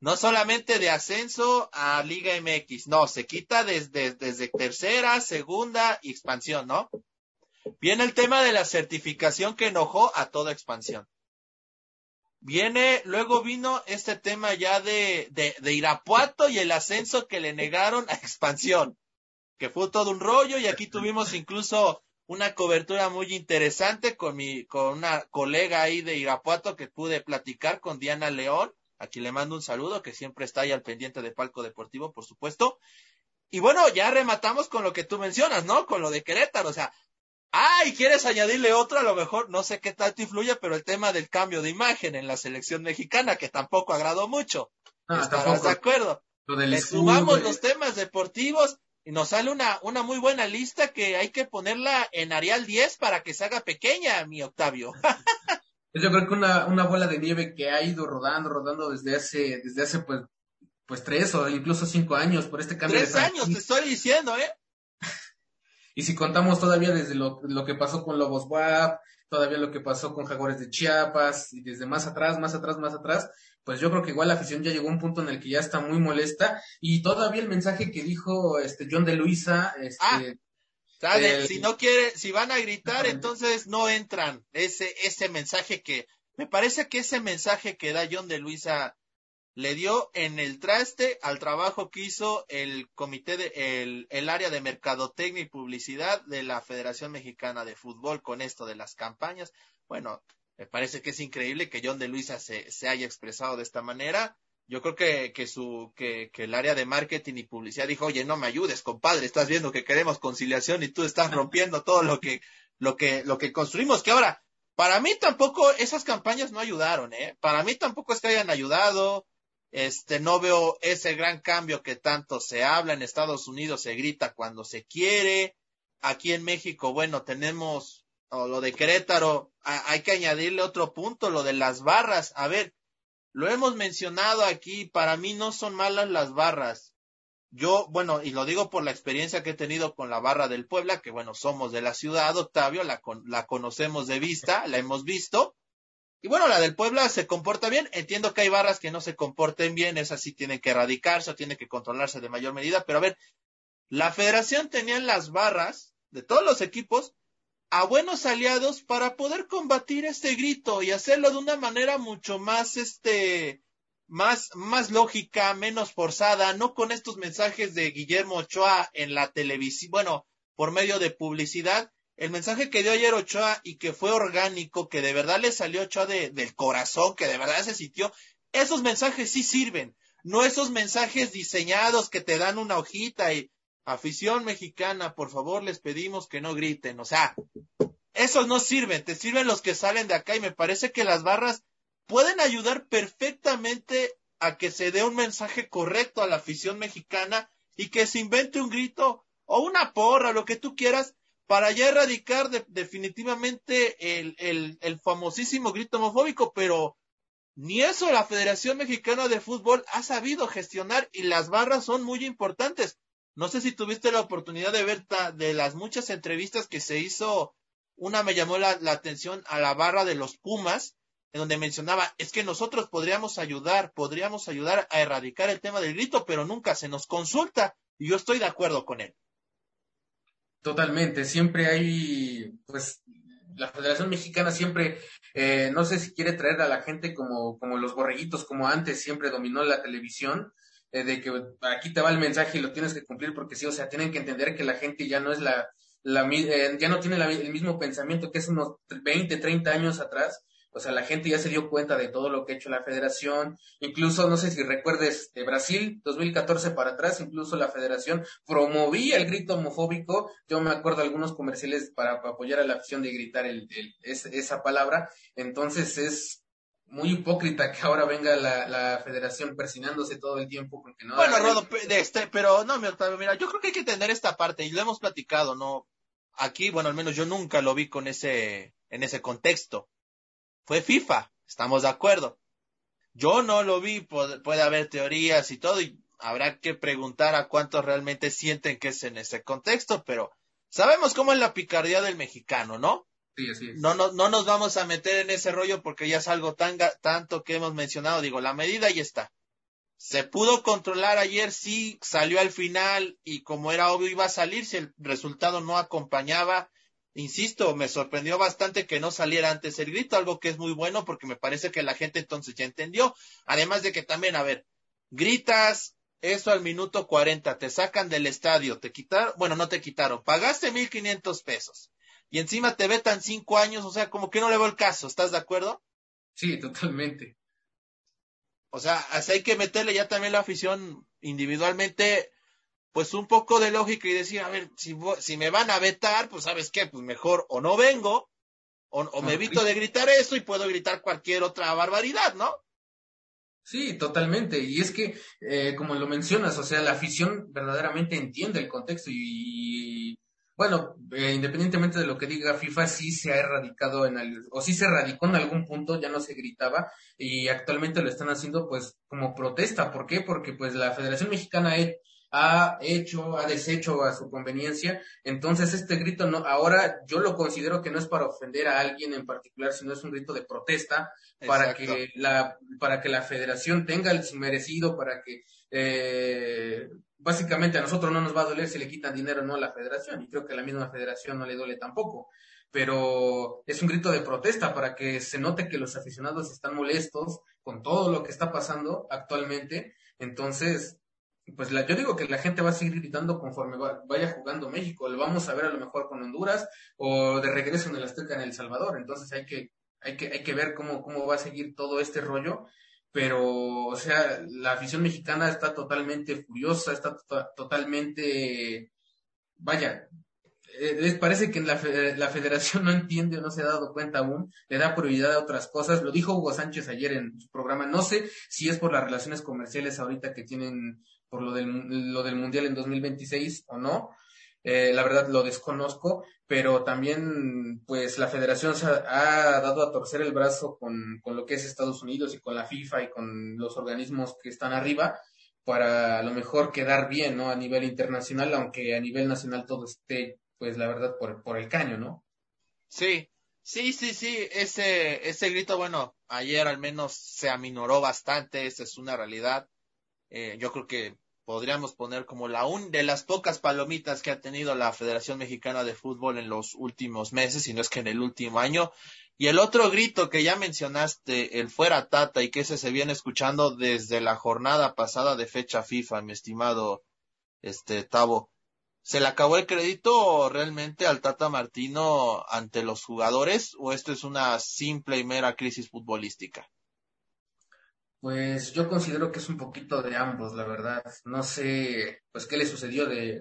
no solamente de ascenso a Liga MX, no, se quita desde, desde tercera, segunda y expansión, ¿no? Viene el tema de la certificación que enojó a toda expansión. Viene, luego vino este tema ya de, de, de Irapuato y el ascenso que le negaron a expansión, que fue todo un rollo y aquí tuvimos incluso una cobertura muy interesante con mi, con una colega ahí de Irapuato que pude platicar con Diana León Aquí le mando un saludo, que siempre está ahí al pendiente de Palco Deportivo, por supuesto. Y bueno, ya rematamos con lo que tú mencionas, ¿no? Con lo de Querétaro, o sea, ah, y quieres añadirle otro, a lo mejor, no sé qué tanto influye, pero el tema del cambio de imagen en la selección mexicana, que tampoco agradó mucho. Ah, ¿Estarás de acuerdo? Le sumamos los temas deportivos nos sale una, una muy buena lista que hay que ponerla en Arial 10 para que se haga pequeña, mi Octavio. yo creo que una, una bola de nieve que ha ido rodando, rodando desde hace, desde hace pues, pues tres o incluso cinco años por este cambio tres años, te estoy diciendo, ¿eh? y si contamos todavía desde lo, lo que pasó con Lobos WAP, todavía lo que pasó con Jaguares de Chiapas, y desde más atrás, más atrás, más atrás, pues yo creo que igual la afición ya llegó a un punto en el que ya está muy molesta, y todavía el mensaje que dijo este John de Luisa, este, ah, si no quiere, si van a gritar, entonces no entran. Ese, ese mensaje que, me parece que ese mensaje que da John de Luisa le dio en el traste al trabajo que hizo el comité de, el, el área de mercadotecnia y publicidad de la Federación Mexicana de Fútbol con esto de las campañas. Bueno, me parece que es increíble que John de Luisa se, se haya expresado de esta manera. Yo creo que, que su, que, que, el área de marketing y publicidad dijo, oye, no me ayudes, compadre, estás viendo que queremos conciliación y tú estás rompiendo todo lo que, lo que, lo que construimos, que ahora, para mí tampoco esas campañas no ayudaron, eh. Para mí tampoco es que hayan ayudado, este, no veo ese gran cambio que tanto se habla, en Estados Unidos se grita cuando se quiere, aquí en México, bueno, tenemos, lo de Querétaro, hay que añadirle otro punto, lo de las barras, a ver, lo hemos mencionado aquí, para mí no son malas las barras. Yo, bueno, y lo digo por la experiencia que he tenido con la barra del Puebla, que bueno, somos de la ciudad, Octavio, la, la conocemos de vista, la hemos visto. Y bueno, la del Puebla se comporta bien. Entiendo que hay barras que no se comporten bien, esas sí tienen que erradicarse o tienen que controlarse de mayor medida. Pero a ver, la federación tenía en las barras de todos los equipos a buenos aliados para poder combatir este grito y hacerlo de una manera mucho más, este, más, más lógica, menos forzada, no con estos mensajes de Guillermo Ochoa en la televisión, bueno, por medio de publicidad. El mensaje que dio ayer Ochoa y que fue orgánico, que de verdad le salió Ochoa de, del corazón, que de verdad se sintió, esos mensajes sí sirven, no esos mensajes diseñados que te dan una hojita y afición mexicana, por favor les pedimos que no griten, o sea, esos no sirven, te sirven los que salen de acá y me parece que las barras pueden ayudar perfectamente a que se dé un mensaje correcto a la afición mexicana y que se invente un grito o una porra, lo que tú quieras, para ya erradicar definitivamente el, el, el famosísimo grito homofóbico, pero ni eso la Federación Mexicana de Fútbol ha sabido gestionar y las barras son muy importantes. No sé si tuviste la oportunidad de ver de las muchas entrevistas que se hizo, una me llamó la, la atención a la barra de los Pumas, en donde mencionaba, es que nosotros podríamos ayudar, podríamos ayudar a erradicar el tema del grito, pero nunca se nos consulta y yo estoy de acuerdo con él. Totalmente, siempre hay, pues, la Federación Mexicana siempre, eh, no sé si quiere traer a la gente como, como los borreguitos, como antes siempre dominó la televisión, eh, de que aquí te va el mensaje y lo tienes que cumplir porque sí, o sea, tienen que entender que la gente ya no es la, la eh, ya no tiene el mismo pensamiento que es unos 20, 30 años atrás, o sea, la gente ya se dio cuenta de todo lo que ha hecho la federación. Incluso, no sé si recuerdes, de Brasil, 2014 para atrás, incluso la federación promovía el grito homofóbico. Yo me acuerdo de algunos comerciales para, apoyar a la afición de gritar el, esa palabra. Entonces es muy hipócrita que ahora venga la, la federación persinándose todo el tiempo porque no... Bueno, Rodo, de este, pero no, mira, yo creo que hay que tener esta parte y lo hemos platicado, ¿no? Aquí, bueno, al menos yo nunca lo vi con ese, en ese contexto fue FIFA, estamos de acuerdo. Yo no lo vi, puede, haber teorías y todo, y habrá que preguntar a cuántos realmente sienten que es en ese contexto, pero sabemos cómo es la picardía del mexicano, ¿no? No, no, no nos vamos a meter en ese rollo porque ya es algo tan, tanto que hemos mencionado. Digo, la medida ahí está. Se pudo controlar ayer, sí, salió al final y como era obvio iba a salir si el resultado no acompañaba insisto, me sorprendió bastante que no saliera antes el grito, algo que es muy bueno porque me parece que la gente entonces ya entendió. Además de que también, a ver, gritas eso al minuto 40, te sacan del estadio, te quitaron, bueno, no te quitaron, pagaste 1500 pesos y encima te vetan cinco años, o sea, como que no le veo el caso, ¿estás de acuerdo? Sí, totalmente. O sea, así hay que meterle ya también la afición individualmente pues un poco de lógica y decir, a ver, si, si me van a vetar, pues sabes qué, pues mejor o no vengo, o, me evito de gritar eso y puedo gritar cualquier otra barbaridad, ¿no? Sí, totalmente. Y es que, eh, como lo mencionas, o sea, la afición verdaderamente entiende el contexto y, bueno, eh, independientemente de lo que diga FIFA, sí se ha erradicado en el, o sí se erradicó en algún punto, ya no se gritaba y actualmente lo están haciendo pues como protesta. ¿Por qué? Porque pues la Federación Mexicana ha hecho, ha deshecho a su conveniencia. Entonces, este grito no, ahora yo lo considero que no es para ofender a alguien en particular, sino es un grito de protesta para que la, para que la federación tenga el merecido, para que eh, básicamente a nosotros no nos va a doler si le quitan dinero o no a la federación, y creo que a la misma federación no le duele tampoco. Pero es un grito de protesta para que se note que los aficionados están molestos con todo lo que está pasando actualmente. Entonces, pues la, yo digo que la gente va a seguir gritando conforme vaya jugando México. Lo vamos a ver a lo mejor con Honduras o de regreso en el Azteca en El Salvador. Entonces hay que, hay que, hay que ver cómo, cómo va a seguir todo este rollo. Pero, o sea, la afición mexicana está totalmente furiosa, está tota-, totalmente, vaya, eh, les parece que la, la federación no entiende o no se ha dado cuenta aún, le da prioridad a otras cosas. Lo dijo Hugo Sánchez ayer en su programa. No sé si es por las relaciones comerciales ahorita que tienen por lo del, lo del Mundial en 2026 o no. Eh, la verdad lo desconozco, pero también pues la federación se ha, dado a torcer el brazo con, con, lo que es Estados Unidos y con la FIFA y con los organismos que están arriba para a lo mejor quedar bien, ¿no? A nivel internacional, aunque a nivel nacional todo esté, pues la verdad, por, por el caño, ¿no? Sí, sí, sí, sí, ese, ese grito, bueno, ayer al menos se aminoró bastante, esa es una realidad eh, yo creo que podríamos poner como la un de las pocas palomitas que ha tenido la Federación Mexicana de Fútbol en los últimos meses, si no es que en el último año. Y el otro grito que ya mencionaste, el fuera Tata, y que ese se viene escuchando desde la jornada pasada de fecha FIFA, mi estimado este Tavo. ¿Se le acabó el crédito realmente al Tata Martino ante los jugadores o esto es una simple y mera crisis futbolística? Pues yo considero que es un poquito de ambos, la verdad. No sé, pues qué le sucedió de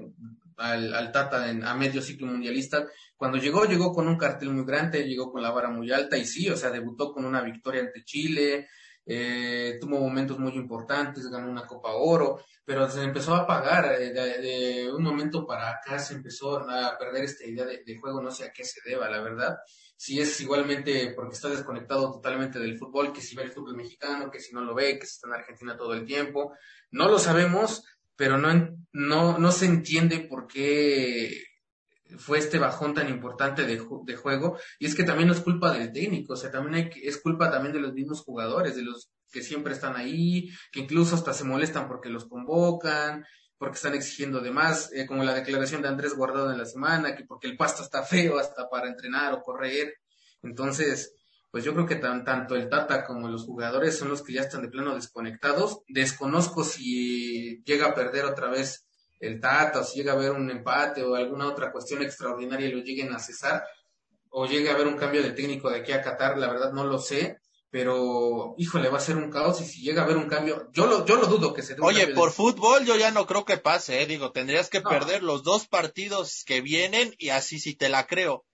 al, Tata a medio ciclo mundialista. Cuando llegó, llegó con un cartel muy grande, llegó con la vara muy alta y sí, o sea, debutó con una victoria ante Chile, eh, tuvo momentos muy importantes, ganó una Copa Oro, pero se empezó a apagar, eh, de, un momento para acá se empezó a perder esta idea de, juego, no sé a qué se deba, la verdad. Si es igualmente porque está desconectado totalmente del fútbol, que si ve el fútbol mexicano, que si no lo ve, que si está en Argentina todo el tiempo, no lo sabemos, pero no, no, no se entiende por qué fue este bajón tan importante de, de, juego. Y es que también no es culpa del técnico, o sea, también hay, es culpa también de los mismos jugadores, de los que siempre están ahí, que incluso hasta se molestan porque los convocan, porque están exigiendo de más, eh, como la declaración de Andrés Guardado en la semana, que porque el pasto está feo hasta para entrenar o correr. Entonces, pues yo creo que tanto el Tata como los jugadores son los que ya están de plano desconectados. Desconozco si llega a perder otra vez el Tata, o si llega a haber un empate o alguna otra cuestión extraordinaria y lo lleguen a cesar, o llegue a haber un cambio de técnico de aquí a Qatar, la verdad no lo sé, pero híjole, va a ser un caos y si llega a haber un cambio, yo lo, yo lo dudo que se dé Oye, por fútbol yo ya no creo que pase, eh, digo, tendrías que perder los dos partidos que vienen y así sí te la creo.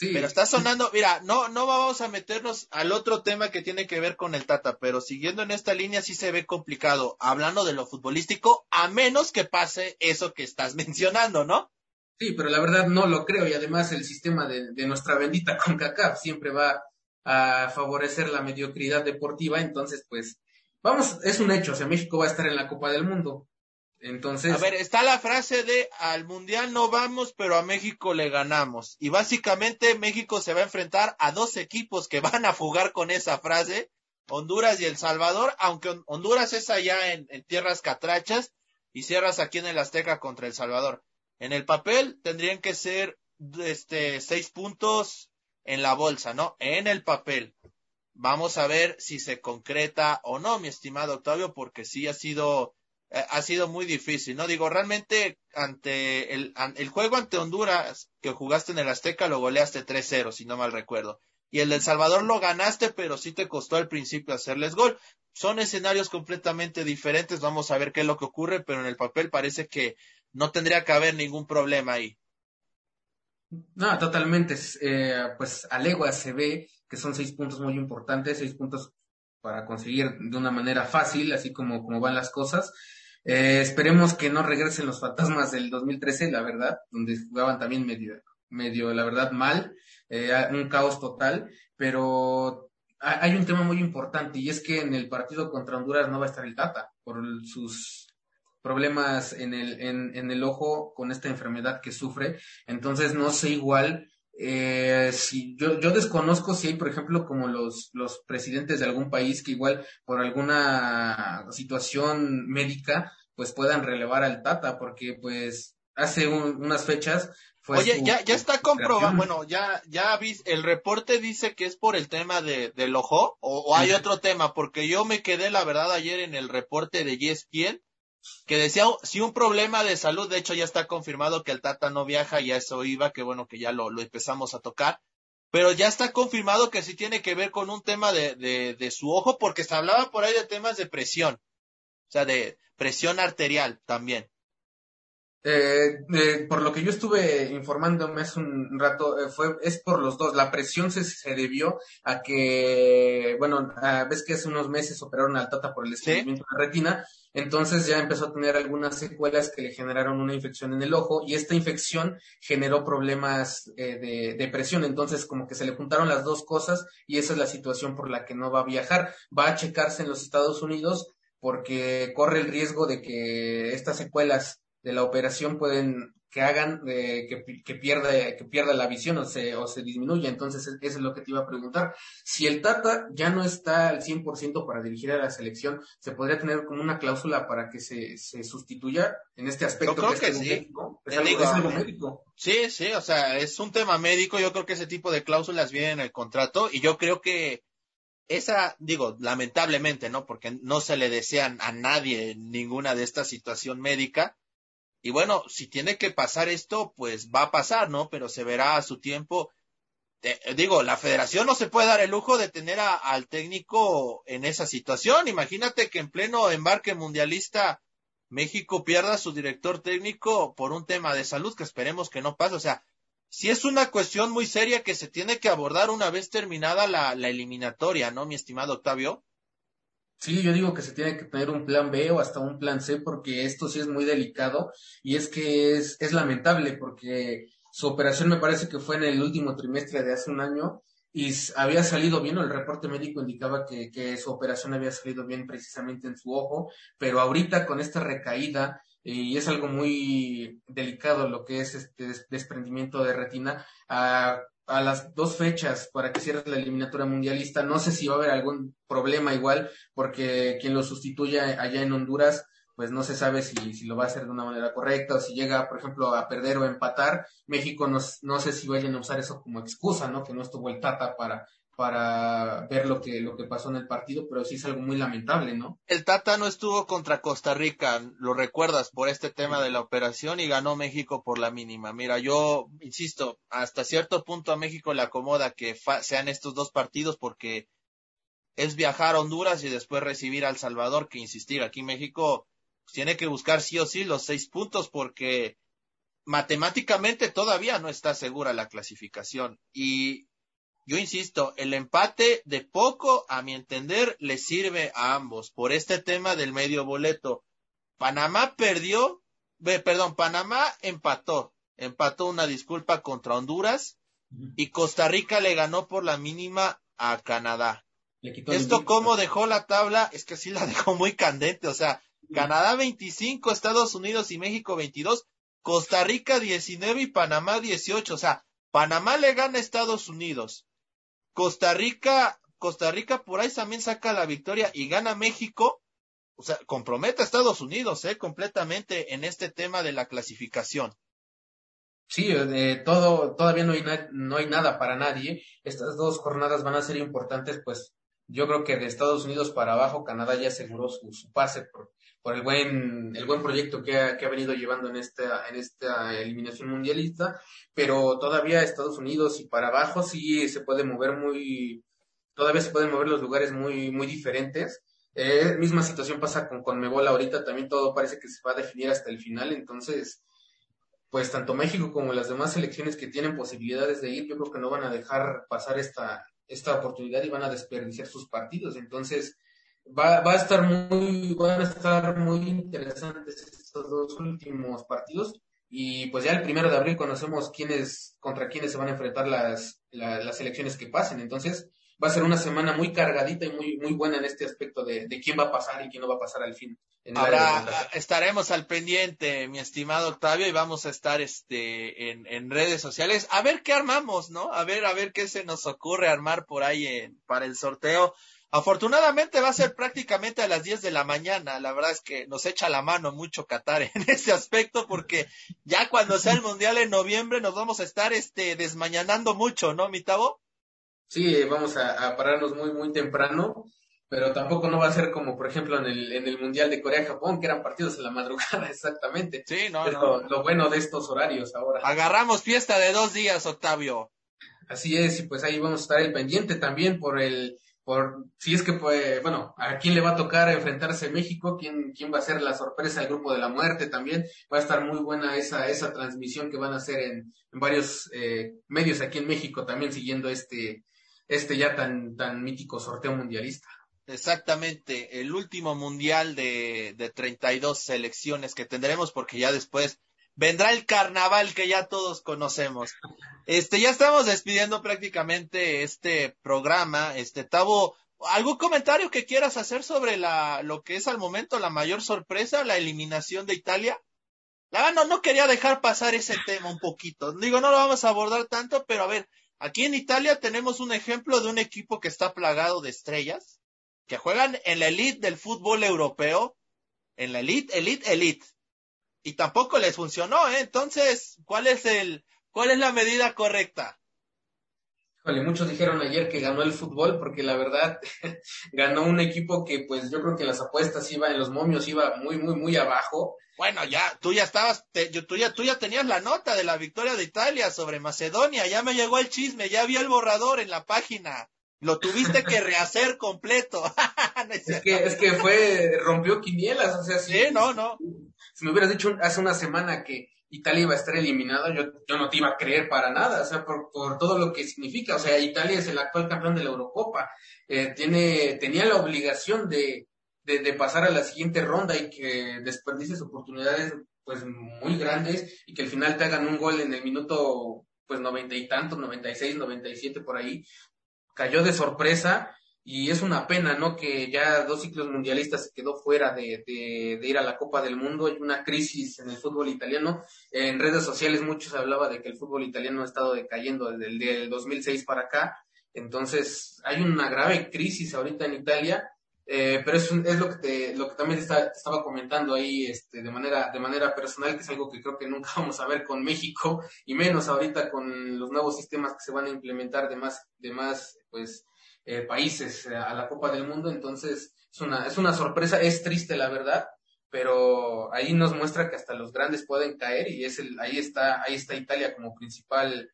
Pero está sonando, mira, no, no vamos a meternos al otro tema que tiene que ver con el Tata, pero siguiendo en esta línea sí se ve complicado, hablando de lo futbolístico, a menos que pase eso que estás mencionando, ¿no? Sí, pero la verdad no lo creo y además el sistema de, de nuestra bendita CONCACAF siempre va a favorecer la mediocridad deportiva, entonces pues vamos, es un hecho, o sea, México va a estar en la Copa del Mundo, entonces. A ver, está la frase de al mundial no vamos, pero a México le ganamos. Y básicamente México se va a enfrentar a dos equipos que van a jugar con esa frase, Honduras y El Salvador, aunque Honduras es allá en, tierras catrachas y cierras aquí en el Azteca contra El Salvador. En el papel tendrían que ser este seis puntos en la bolsa, ¿no? En el papel. Vamos a ver si se concreta o no, mi estimado Octavio, porque sí ha sido ha sido muy difícil, ¿no? Digo, realmente ante el, el juego ante Honduras que jugaste en el Azteca lo goleaste 3-0, si no mal recuerdo. Y el del Salvador lo ganaste, pero sí te costó al principio hacerles gol. Son escenarios completamente diferentes, vamos a ver qué es lo que ocurre, pero en el papel parece que no tendría que haber ningún problema ahí. No, totalmente. Eh, pues a legua se ve que son seis puntos muy importantes, seis puntos para conseguir de una manera fácil, así como, como van las cosas. Eh, esperemos que no regresen los fantasmas del 2013, la verdad, donde jugaban también medio, medio la verdad, mal, eh, un caos total, pero hay un tema muy importante y es que en el partido contra Honduras no va a estar el Tata por sus problemas en el, en, en el ojo con esta enfermedad que sufre. Entonces no sé igual eh, si yo, yo desconozco si hay, por ejemplo, como los, los presidentes de algún país que igual por alguna situación médica, pues puedan relevar al Tata, porque pues hace unas fechas fue Oye, ya, ya está comprobado, bueno, ya, ya vi, el reporte dice que es por el tema de, del ojo, o, o hay otro tema, porque yo me quedé, la verdad, ayer en el reporte de ESPN, que decía, si un problema de salud, de hecho ya está confirmado que el Tata no viaja, y a eso iba, que bueno que ya lo, lo empezamos a tocar, pero ya está confirmado que sí tiene que ver con un tema de, de, de su ojo, porque se hablaba por ahí de temas de presión, o sea, de presión arterial también. Eh, eh, por lo que yo estuve informándome hace un rato, eh, fue, es por los dos. La presión se, se debió a que, bueno, ves que hace unos meses operaron al Tata por el estreñimiento de la retina, entonces ya empezó a tener algunas secuelas que le generaron una infección en el ojo y esta infección generó problemas eh, de, de presión. Entonces, como que se le juntaron las dos cosas y esa es la situación por la que no va a viajar. Va a checarse en los Estados Unidos porque corre el riesgo de que estas secuelas de la operación pueden que hagan eh, que, que, pierda, que pierda la visión o se, o se disminuya. Entonces, eso es lo que te iba a preguntar. Si el Tata ya no está al 100% para dirigir a la selección, ¿se podría tener como una cláusula para que se, se sustituya en este aspecto? Yo creo que, sí. Médico? ¿Es, algo, médico? Sí, sí, o sea, es un tema médico. Yo creo que ese tipo de cláusulas vienen en el contrato y yo creo que esa, digo, lamentablemente, ¿no? Porque no se le desean a nadie ninguna de esta situación médica y bueno, si tiene que pasar esto, pues va a pasar, ¿no? Pero se verá a su tiempo. digo, la federación no se puede dar el lujo de tener al técnico en esa situación. Imagínate que en pleno embarque mundialista México pierda a su director técnico por un tema de salud que esperemos que no pase. O sea, si es una cuestión muy seria que se tiene que abordar una vez terminada la eliminatoria, ¿no, mi estimado Octavio? Sí, yo digo que se tiene que tener un plan B o hasta un plan C porque esto sí es muy delicado y es que es, es lamentable porque su operación me parece que fue en el último trimestre de hace un año y había salido bien, o el reporte médico indicaba que, que su operación había salido bien precisamente en su ojo, pero ahorita con esta recaída y es algo muy delicado lo que es este desprendimiento de retina, a a las dos fechas para que cierre la eliminatoria mundialista. No sé si va a haber algún problema igual, porque quien lo sustituye allá en Honduras, pues no se sabe si, si lo va a hacer de una manera correcta o si llega, por ejemplo, a perder o empatar. México no, no sé si vayan a usar eso como excusa, ¿no? Que no estuvo el Tata para, para ver lo que, lo que pasó en el partido, pero sí es algo muy lamentable, ¿no? El Tata no estuvo contra Costa Rica, lo recuerdas, por este tema de la operación y ganó México por la mínima. Mira, yo insisto, hasta cierto punto a México le acomoda que sean estos dos partidos porque es viajar a Honduras y después recibir a El Salvador, que insistir, aquí México tiene que buscar sí o sí los seis puntos porque matemáticamente todavía no está segura la clasificación y yo insisto, el empate de poco, a mi entender, le sirve a ambos por este tema del medio boleto. Panamá perdió, perdón, Panamá empató, empató una disculpa contra Honduras y Costa Rica le ganó por la mínima a Canadá. Esto cómo dejó la tabla, es que sí la dejó muy candente, o sea, Canadá 25, Estados Unidos y México 22, Costa Rica 19 y Panamá 18, o sea, Panamá le gana a Estados Unidos, Costa Rica, Costa Rica por ahí también saca la victoria y gana México, o sea, compromete a Estados Unidos, eh, completamente en este tema de la clasificación. Sí, eh, todo, todavía no hay, no hay nada para nadie. Estas dos jornadas van a ser importantes, pues yo creo que de Estados Unidos para abajo Canadá ya aseguró su, pase por, por, el buen el buen proyecto que ha, que ha venido llevando en esta en esta eliminación mundialista pero todavía Estados Unidos y para abajo sí se puede mover muy todavía se pueden mover los lugares muy muy diferentes eh, misma situación pasa con Conmebol ahorita también todo parece que se va a definir hasta el final entonces pues tanto México como las demás selecciones que tienen posibilidades de ir yo creo que no van a dejar pasar esta esta oportunidad y van a desperdiciar sus partidos. Entonces, va, va a estar muy, van a estar muy interesantes estos dos últimos partidos. Y pues ya el primero de abril conocemos quiénes, contra quiénes se van a enfrentar las, las elecciones que pasen. Entonces, va a ser una semana muy cargadita y muy, muy buena en este aspecto de, de quién va a pasar y quién no va a pasar al fin. Ahora estaremos al pendiente, mi estimado Octavio, y vamos a estar este en, en, redes sociales a ver qué armamos, ¿no? A ver, a ver qué se nos ocurre armar por ahí en, para el sorteo. Afortunadamente va a ser prácticamente a las 10 de la mañana. La verdad es que nos echa la mano mucho Qatar en ese aspecto porque ya cuando sea el Mundial en noviembre nos vamos a estar este desmañanando mucho, ¿no, mi Tavo? Sí, vamos a, pararnos muy, muy temprano, pero tampoco no va a ser como, por ejemplo, en el, en el Mundial de Corea-Japón, que eran partidos en la madrugada, exactamente. Sí, no, no. Lo, bueno de estos horarios ahora. Agarramos fiesta de dos días, Octavio. Así es, y pues ahí vamos a estar el pendiente también por el, por si es que pues, bueno, a quién le va a tocar enfrentarse México, quién, quién va a ser la sorpresa del grupo de la muerte también, va a estar muy buena esa, esa transmisión que van a hacer en, en varios eh, medios aquí en México también siguiendo este, este ya tan, tan mítico sorteo mundialista. Exactamente, el último mundial de, de 32 selecciones que tendremos porque ya después vendrá el carnaval que ya todos conocemos. Este, ya estamos despidiendo prácticamente este programa. Este, Tavo, ¿algún comentario que quieras hacer sobre la, lo que es al momento la mayor sorpresa, la eliminación de Italia? La no, no quería dejar pasar ese tema un poquito. Digo, no lo vamos a abordar tanto, pero a ver, aquí en Italia tenemos un ejemplo de un equipo que está plagado de estrellas, que juegan en la elite del fútbol europeo, en la elite, elite, elite. Y tampoco les funcionó, ¿eh? Entonces, ¿cuál es el, cuál es la medida correcta? Híjole, muchos dijeron ayer que ganó el fútbol porque la verdad ganó un equipo que pues yo creo que las apuestas iba en los momios iba muy muy muy abajo. Bueno, ya tú ya estabas te, yo, tú ya tú ya tenías la nota de la victoria de Italia sobre Macedonia, ya me llegó el chisme, ya vi el borrador en la página. Lo tuviste que rehacer completo. no es, es, que es que fue rompió quinielas, o sea, si, sí, no, no. Si me hubieras dicho hace una semana que Italia iba a estar eliminada, yo, yo no te iba a creer para nada, o sea, por, por todo lo que significa. O sea, Italia es el actual campeón de la Eurocopa, eh, tiene, tenía la obligación de, de, de, pasar a la siguiente ronda y que desperdicies oportunidades pues muy grandes y que al final te hagan un gol en el minuto pues noventa y tantos, noventa y seis, noventa y siete por ahí. Cayó de sorpresa y es una pena, ¿no? Que ya dos ciclos mundialistas se quedó fuera de, de, ir a la Copa del Mundo. Hay una crisis en el fútbol italiano. En redes sociales muchos hablaba de que el fútbol italiano ha estado decayendo desde el del 2006 para acá. Entonces hay una grave crisis ahorita en Italia. Eh, pero es, es lo que te, lo que también te, estaba comentando ahí este, de manera de manera personal que es algo que creo que nunca vamos a ver con México y menos ahorita con los nuevos sistemas que se van a implementar de más de más pues eh, países eh, a la Copa del Mundo, entonces es una, es una sorpresa, es triste la verdad, pero ahí nos muestra que hasta los grandes pueden caer y es el, ahí está, ahí está Italia como principal,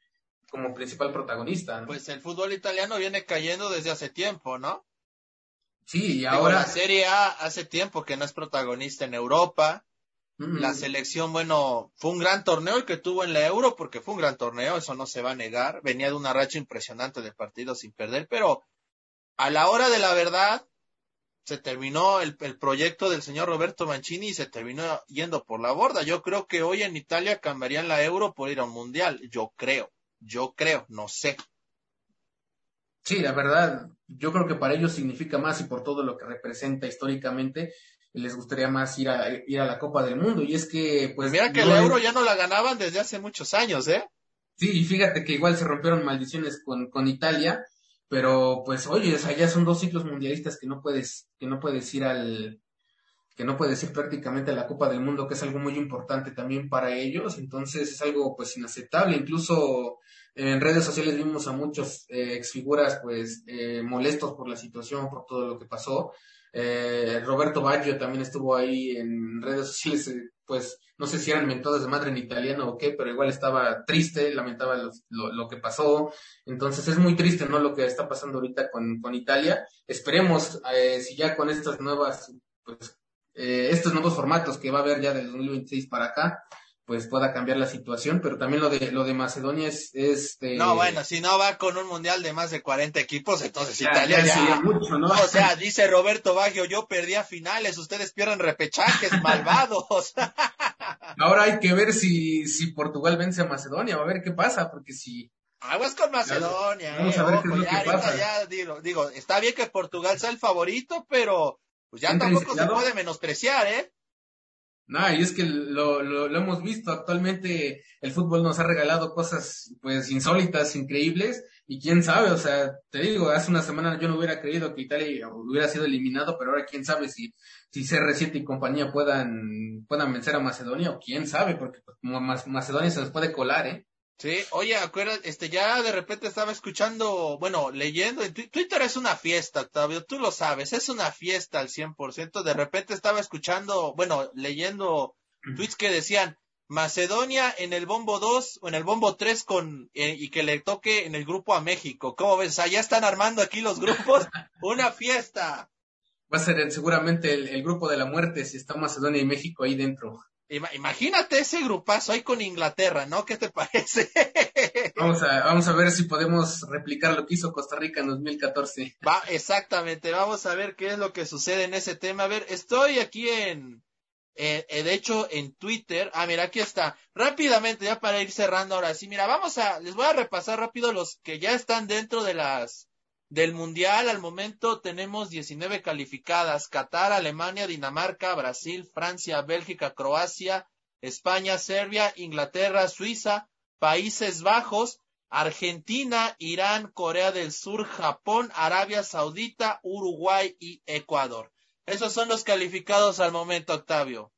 como principal protagonista. Pues el fútbol italiano viene cayendo desde hace tiempo, ¿no? Sí, y ahora. la Serie A hace tiempo que no es protagonista en Europa. Mm. La selección, bueno, fue un gran torneo el que tuvo en la Euro, porque fue un gran torneo, eso no se va a negar. Venía de una racha impresionante de partidos sin perder, pero a la hora de la verdad, se terminó el, el, proyecto del señor Roberto Mancini y se terminó yendo por la borda. Yo creo que hoy en Italia cambiarían la euro por ir a un mundial. Yo creo, yo creo, no sé. Sí, la verdad, yo creo que para ellos significa más y por todo lo que representa históricamente, les gustaría más ir a, ir a la Copa del Mundo. Y es que, pues. Mira que no la euro ya no la ganaban desde hace muchos años, ¿eh? Sí, y fíjate que igual se rompieron maldiciones con, con Italia pero pues oye, o sea, ya son dos ciclos mundialistas que no puedes, que no puedes ir al, que no puedes ir prácticamente la Copa del Mundo, que es algo muy importante también para ellos, entonces es algo pues inaceptable, incluso en redes sociales vimos a muchos eh, exfiguras pues eh, molestos por la situación, por todo lo que pasó, eh, Roberto Baggio también estuvo ahí en redes sociales, eh, pues no sé si eran mentadas de madre en italiano o qué, pero igual estaba triste, lamentaba lo, lo, lo, que pasó. Entonces es muy triste, ¿no? Lo que está pasando ahorita con, con Italia. Esperemos eh, si ya con estas nuevas, pues, eh, estos nuevos formatos que va a haber ya del 2026 para acá, pues pueda cambiar la situación, pero también lo de lo de Macedonia es, es de... No, bueno, si no va con un mundial de más de 40 equipos, entonces ya, Italia ya, ya... Mucho, ¿no? O sea, dice Roberto Baggio, yo perdí a finales, ustedes pierden repechajes, malvados. Ahora hay que ver si si Portugal vence a Macedonia, a ver qué pasa, porque si Aguas con Macedonia, Vamos eh, a ver ojo, qué es lo ya, que pasa. ya digo, digo, está bien que Portugal sea el favorito, pero pues ya tampoco se puede menospreciar, ¿eh? No, y es que lo, lo, lo, hemos visto actualmente, el fútbol nos ha regalado cosas pues insólitas, increíbles, y quién sabe, o sea, te digo, hace una semana yo no hubiera creído que Italia hubiera sido eliminado, pero ahora quién sabe si, si CR7 y compañía puedan, puedan vencer a Macedonia, o quién sabe, porque pues, como Macedonia se nos puede colar, ¿eh? Sí, oye, acuérdate, este, ya de repente estaba escuchando, bueno, leyendo, en Twitter es una fiesta, Octavio, tú lo sabes, es una fiesta al 100%, de repente estaba escuchando, bueno, leyendo tweets que decían, Macedonia en el bombo 2 o en el bombo 3 con, eh, y que le toque en el grupo a México, ¿cómo ves? Allá están armando aquí los grupos, una fiesta. Va a ser el, seguramente el, el grupo de la muerte si está Macedonia y México ahí dentro. Imagínate ese grupazo ahí con Inglaterra, ¿no? ¿Qué te parece? Vamos a, vamos a ver si podemos replicar lo que hizo Costa Rica en 2014. Va, exactamente, vamos a ver qué es lo que sucede en ese tema. A ver, estoy aquí en, eh, de hecho, en Twitter. Ah, mira, aquí está. Rápidamente, ya para ir cerrando ahora sí. Mira, vamos a, les voy a repasar rápido los que ya están dentro de las, del Mundial. Al momento tenemos 19 calificadas. Qatar, Alemania, Dinamarca, Brasil, Francia, Bélgica, Croacia, España, Serbia, Inglaterra, Suiza, Países Bajos, Argentina, Irán, Corea del Sur, Japón, Arabia Saudita, Uruguay y Ecuador. Esos son los calificados al momento, Octavio.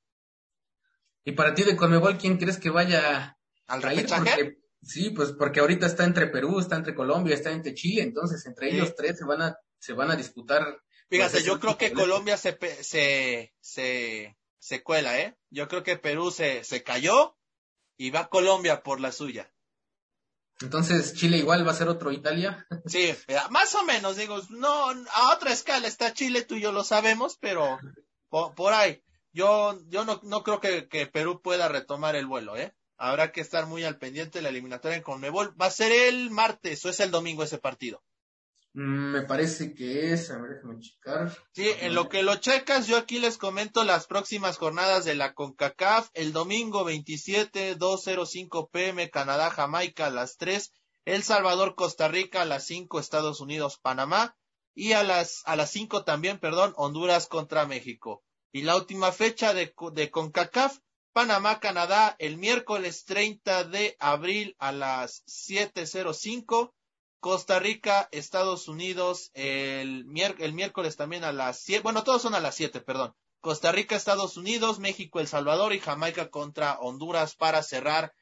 Y para ti de Conmebol, ¿quién crees que vaya al repechaje? Sí, pues porque ahorita está entre Perú, está entre Colombia, está entre Chile, entonces entre ellos tres se van a se van a disputar. Fíjate, pues, yo creo que Colombia se, se, se, se cuela, ¿eh? Yo creo que Perú se, se cayó y va Colombia por la suya. Entonces, Chile igual va a ser otro Italia. Sí, más o menos, digo, no, a otra escala está Chile, tú y yo lo sabemos, pero por, ahí. Yo, yo no, no creo que, que, Perú pueda retomar el vuelo, ¿eh? Habrá que estar muy al pendiente de la eliminatoria en Conmebol. Va a ser el martes o es el domingo ese partido. Mm, me parece que es, a ver, déjame checar. Sí, en lo que lo checas, yo aquí les comento las próximas jornadas de la CONCACAF. El domingo 27, 2.05 pm, Canadá, Jamaica a las 3. El Salvador, Costa Rica a las 5, Estados Unidos, Panamá. Y a las, a las 5 también, perdón, Honduras contra México. Y la última fecha de, de CONCACAF, Panamá, Canadá, el miércoles 30 de abril a las 7.05 Costa Rica, Estados Unidos, el, el miércoles también a las 7, bueno, todos son a las 7, perdón. Costa Rica, Estados Unidos, México, El Salvador y Jamaica contra Honduras para cerrar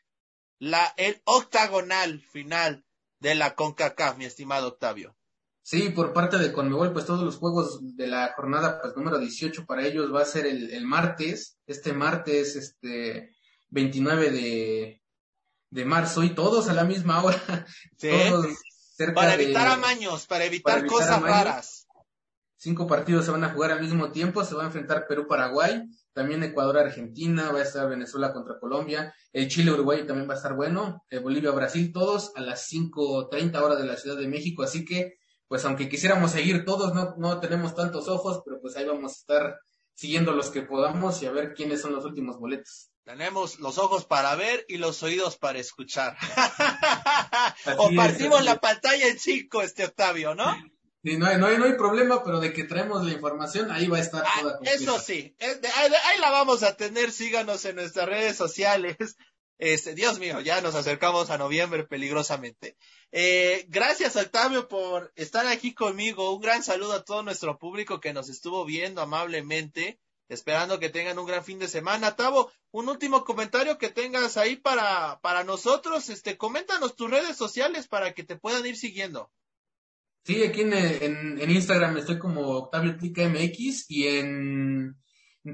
la, el octagonal final de la CONCACAF, mi estimado Octavio. Sí, por parte de Conmebol, pues todos los juegos de la jornada pues número 18 para ellos va a ser el, el martes, este martes, este 29 de, de marzo y todos a la misma hora. Sí. Todos para evitar amaños, para evitar, cosas raras. Cinco partidos se van a jugar al mismo tiempo, se va a enfrentar Perú-Paraguay, también Ecuador-Argentina, va a estar Venezuela contra Colombia, el Chile-Uruguay también va a estar bueno, Bolivia-Brasil, todos a las 5.30 horas de la Ciudad de México, así que, pues aunque quisiéramos seguir todos, no, no tenemos tantos ojos, pero pues ahí vamos a estar siguiendo los que podamos y a ver quiénes son los últimos boletos. Tenemos los ojos para ver y los oídos para escuchar. o partimos la pantalla en cinco, este Octavio, ¿no? Sí, no hay, no, hay, no hay problema, pero de que traemos la información, ahí va a estar ah, toda. eso sí, ahí, la vamos a tener, síganos en nuestras redes sociales. Este, Dios mío, ya nos acercamos a noviembre peligrosamente. Eh, gracias Octavio por estar aquí conmigo. Un gran saludo a todo nuestro público que nos estuvo viendo amablemente esperando que tengan un gran fin de semana. Tavo, un último comentario que tengas ahí para, para nosotros, este, coméntanos tus redes sociales para que te puedan ir siguiendo. Sí, aquí en, en, Instagram estoy como Octavio MX y en,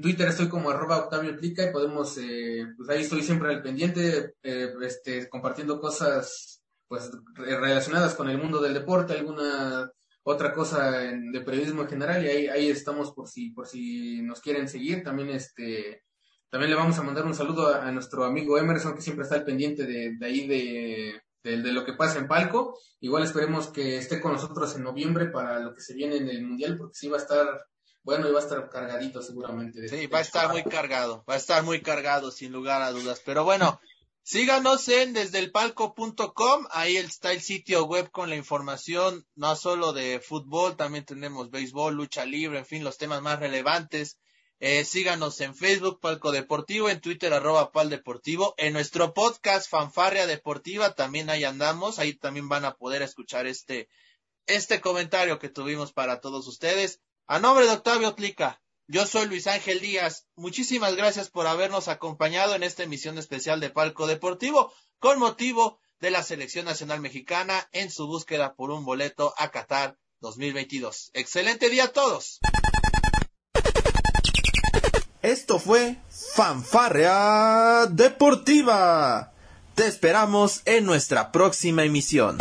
Twitter estoy como arroba Octavio Tlica y podemos, eh, pues ahí estoy siempre al pendiente, eh, este, compartiendo cosas pues relacionadas con el mundo del deporte, alguna otra cosa de periodismo en general y ahí, ahí estamos por si, por si nos quieren seguir. También este, también le vamos a mandar un saludo a, nuestro amigo Emerson que siempre está al pendiente de, de ahí de, de, lo que pasa en Palco. Igual esperemos que esté con nosotros en noviembre para lo que se viene en el Mundial porque sí va a estar bueno y va a estar cargadito seguramente. sí, va a estar muy cargado, va a estar muy cargado sin lugar a dudas. Pero bueno, Síganos en desdelpalco.com, ahí está el sitio web con la información, no solo de fútbol, también tenemos béisbol, lucha libre, en fin, los temas más relevantes. Eh, síganos en Facebook, Palco Deportivo, en Twitter, arroba Pal Deportivo, en nuestro podcast Fanfarria Deportiva, también ahí andamos, ahí también van a poder escuchar este, este comentario que tuvimos para todos ustedes. A nombre de Octavio Tlica, yo soy Luis Ángel Díaz. Muchísimas gracias por habernos acompañado en esta emisión especial de Palco Deportivo con motivo de la Selección Nacional Mexicana en su búsqueda por un boleto a Qatar 2022. Excelente día a todos. Esto fue Fanfarrea Deportiva. Te esperamos en nuestra próxima emisión.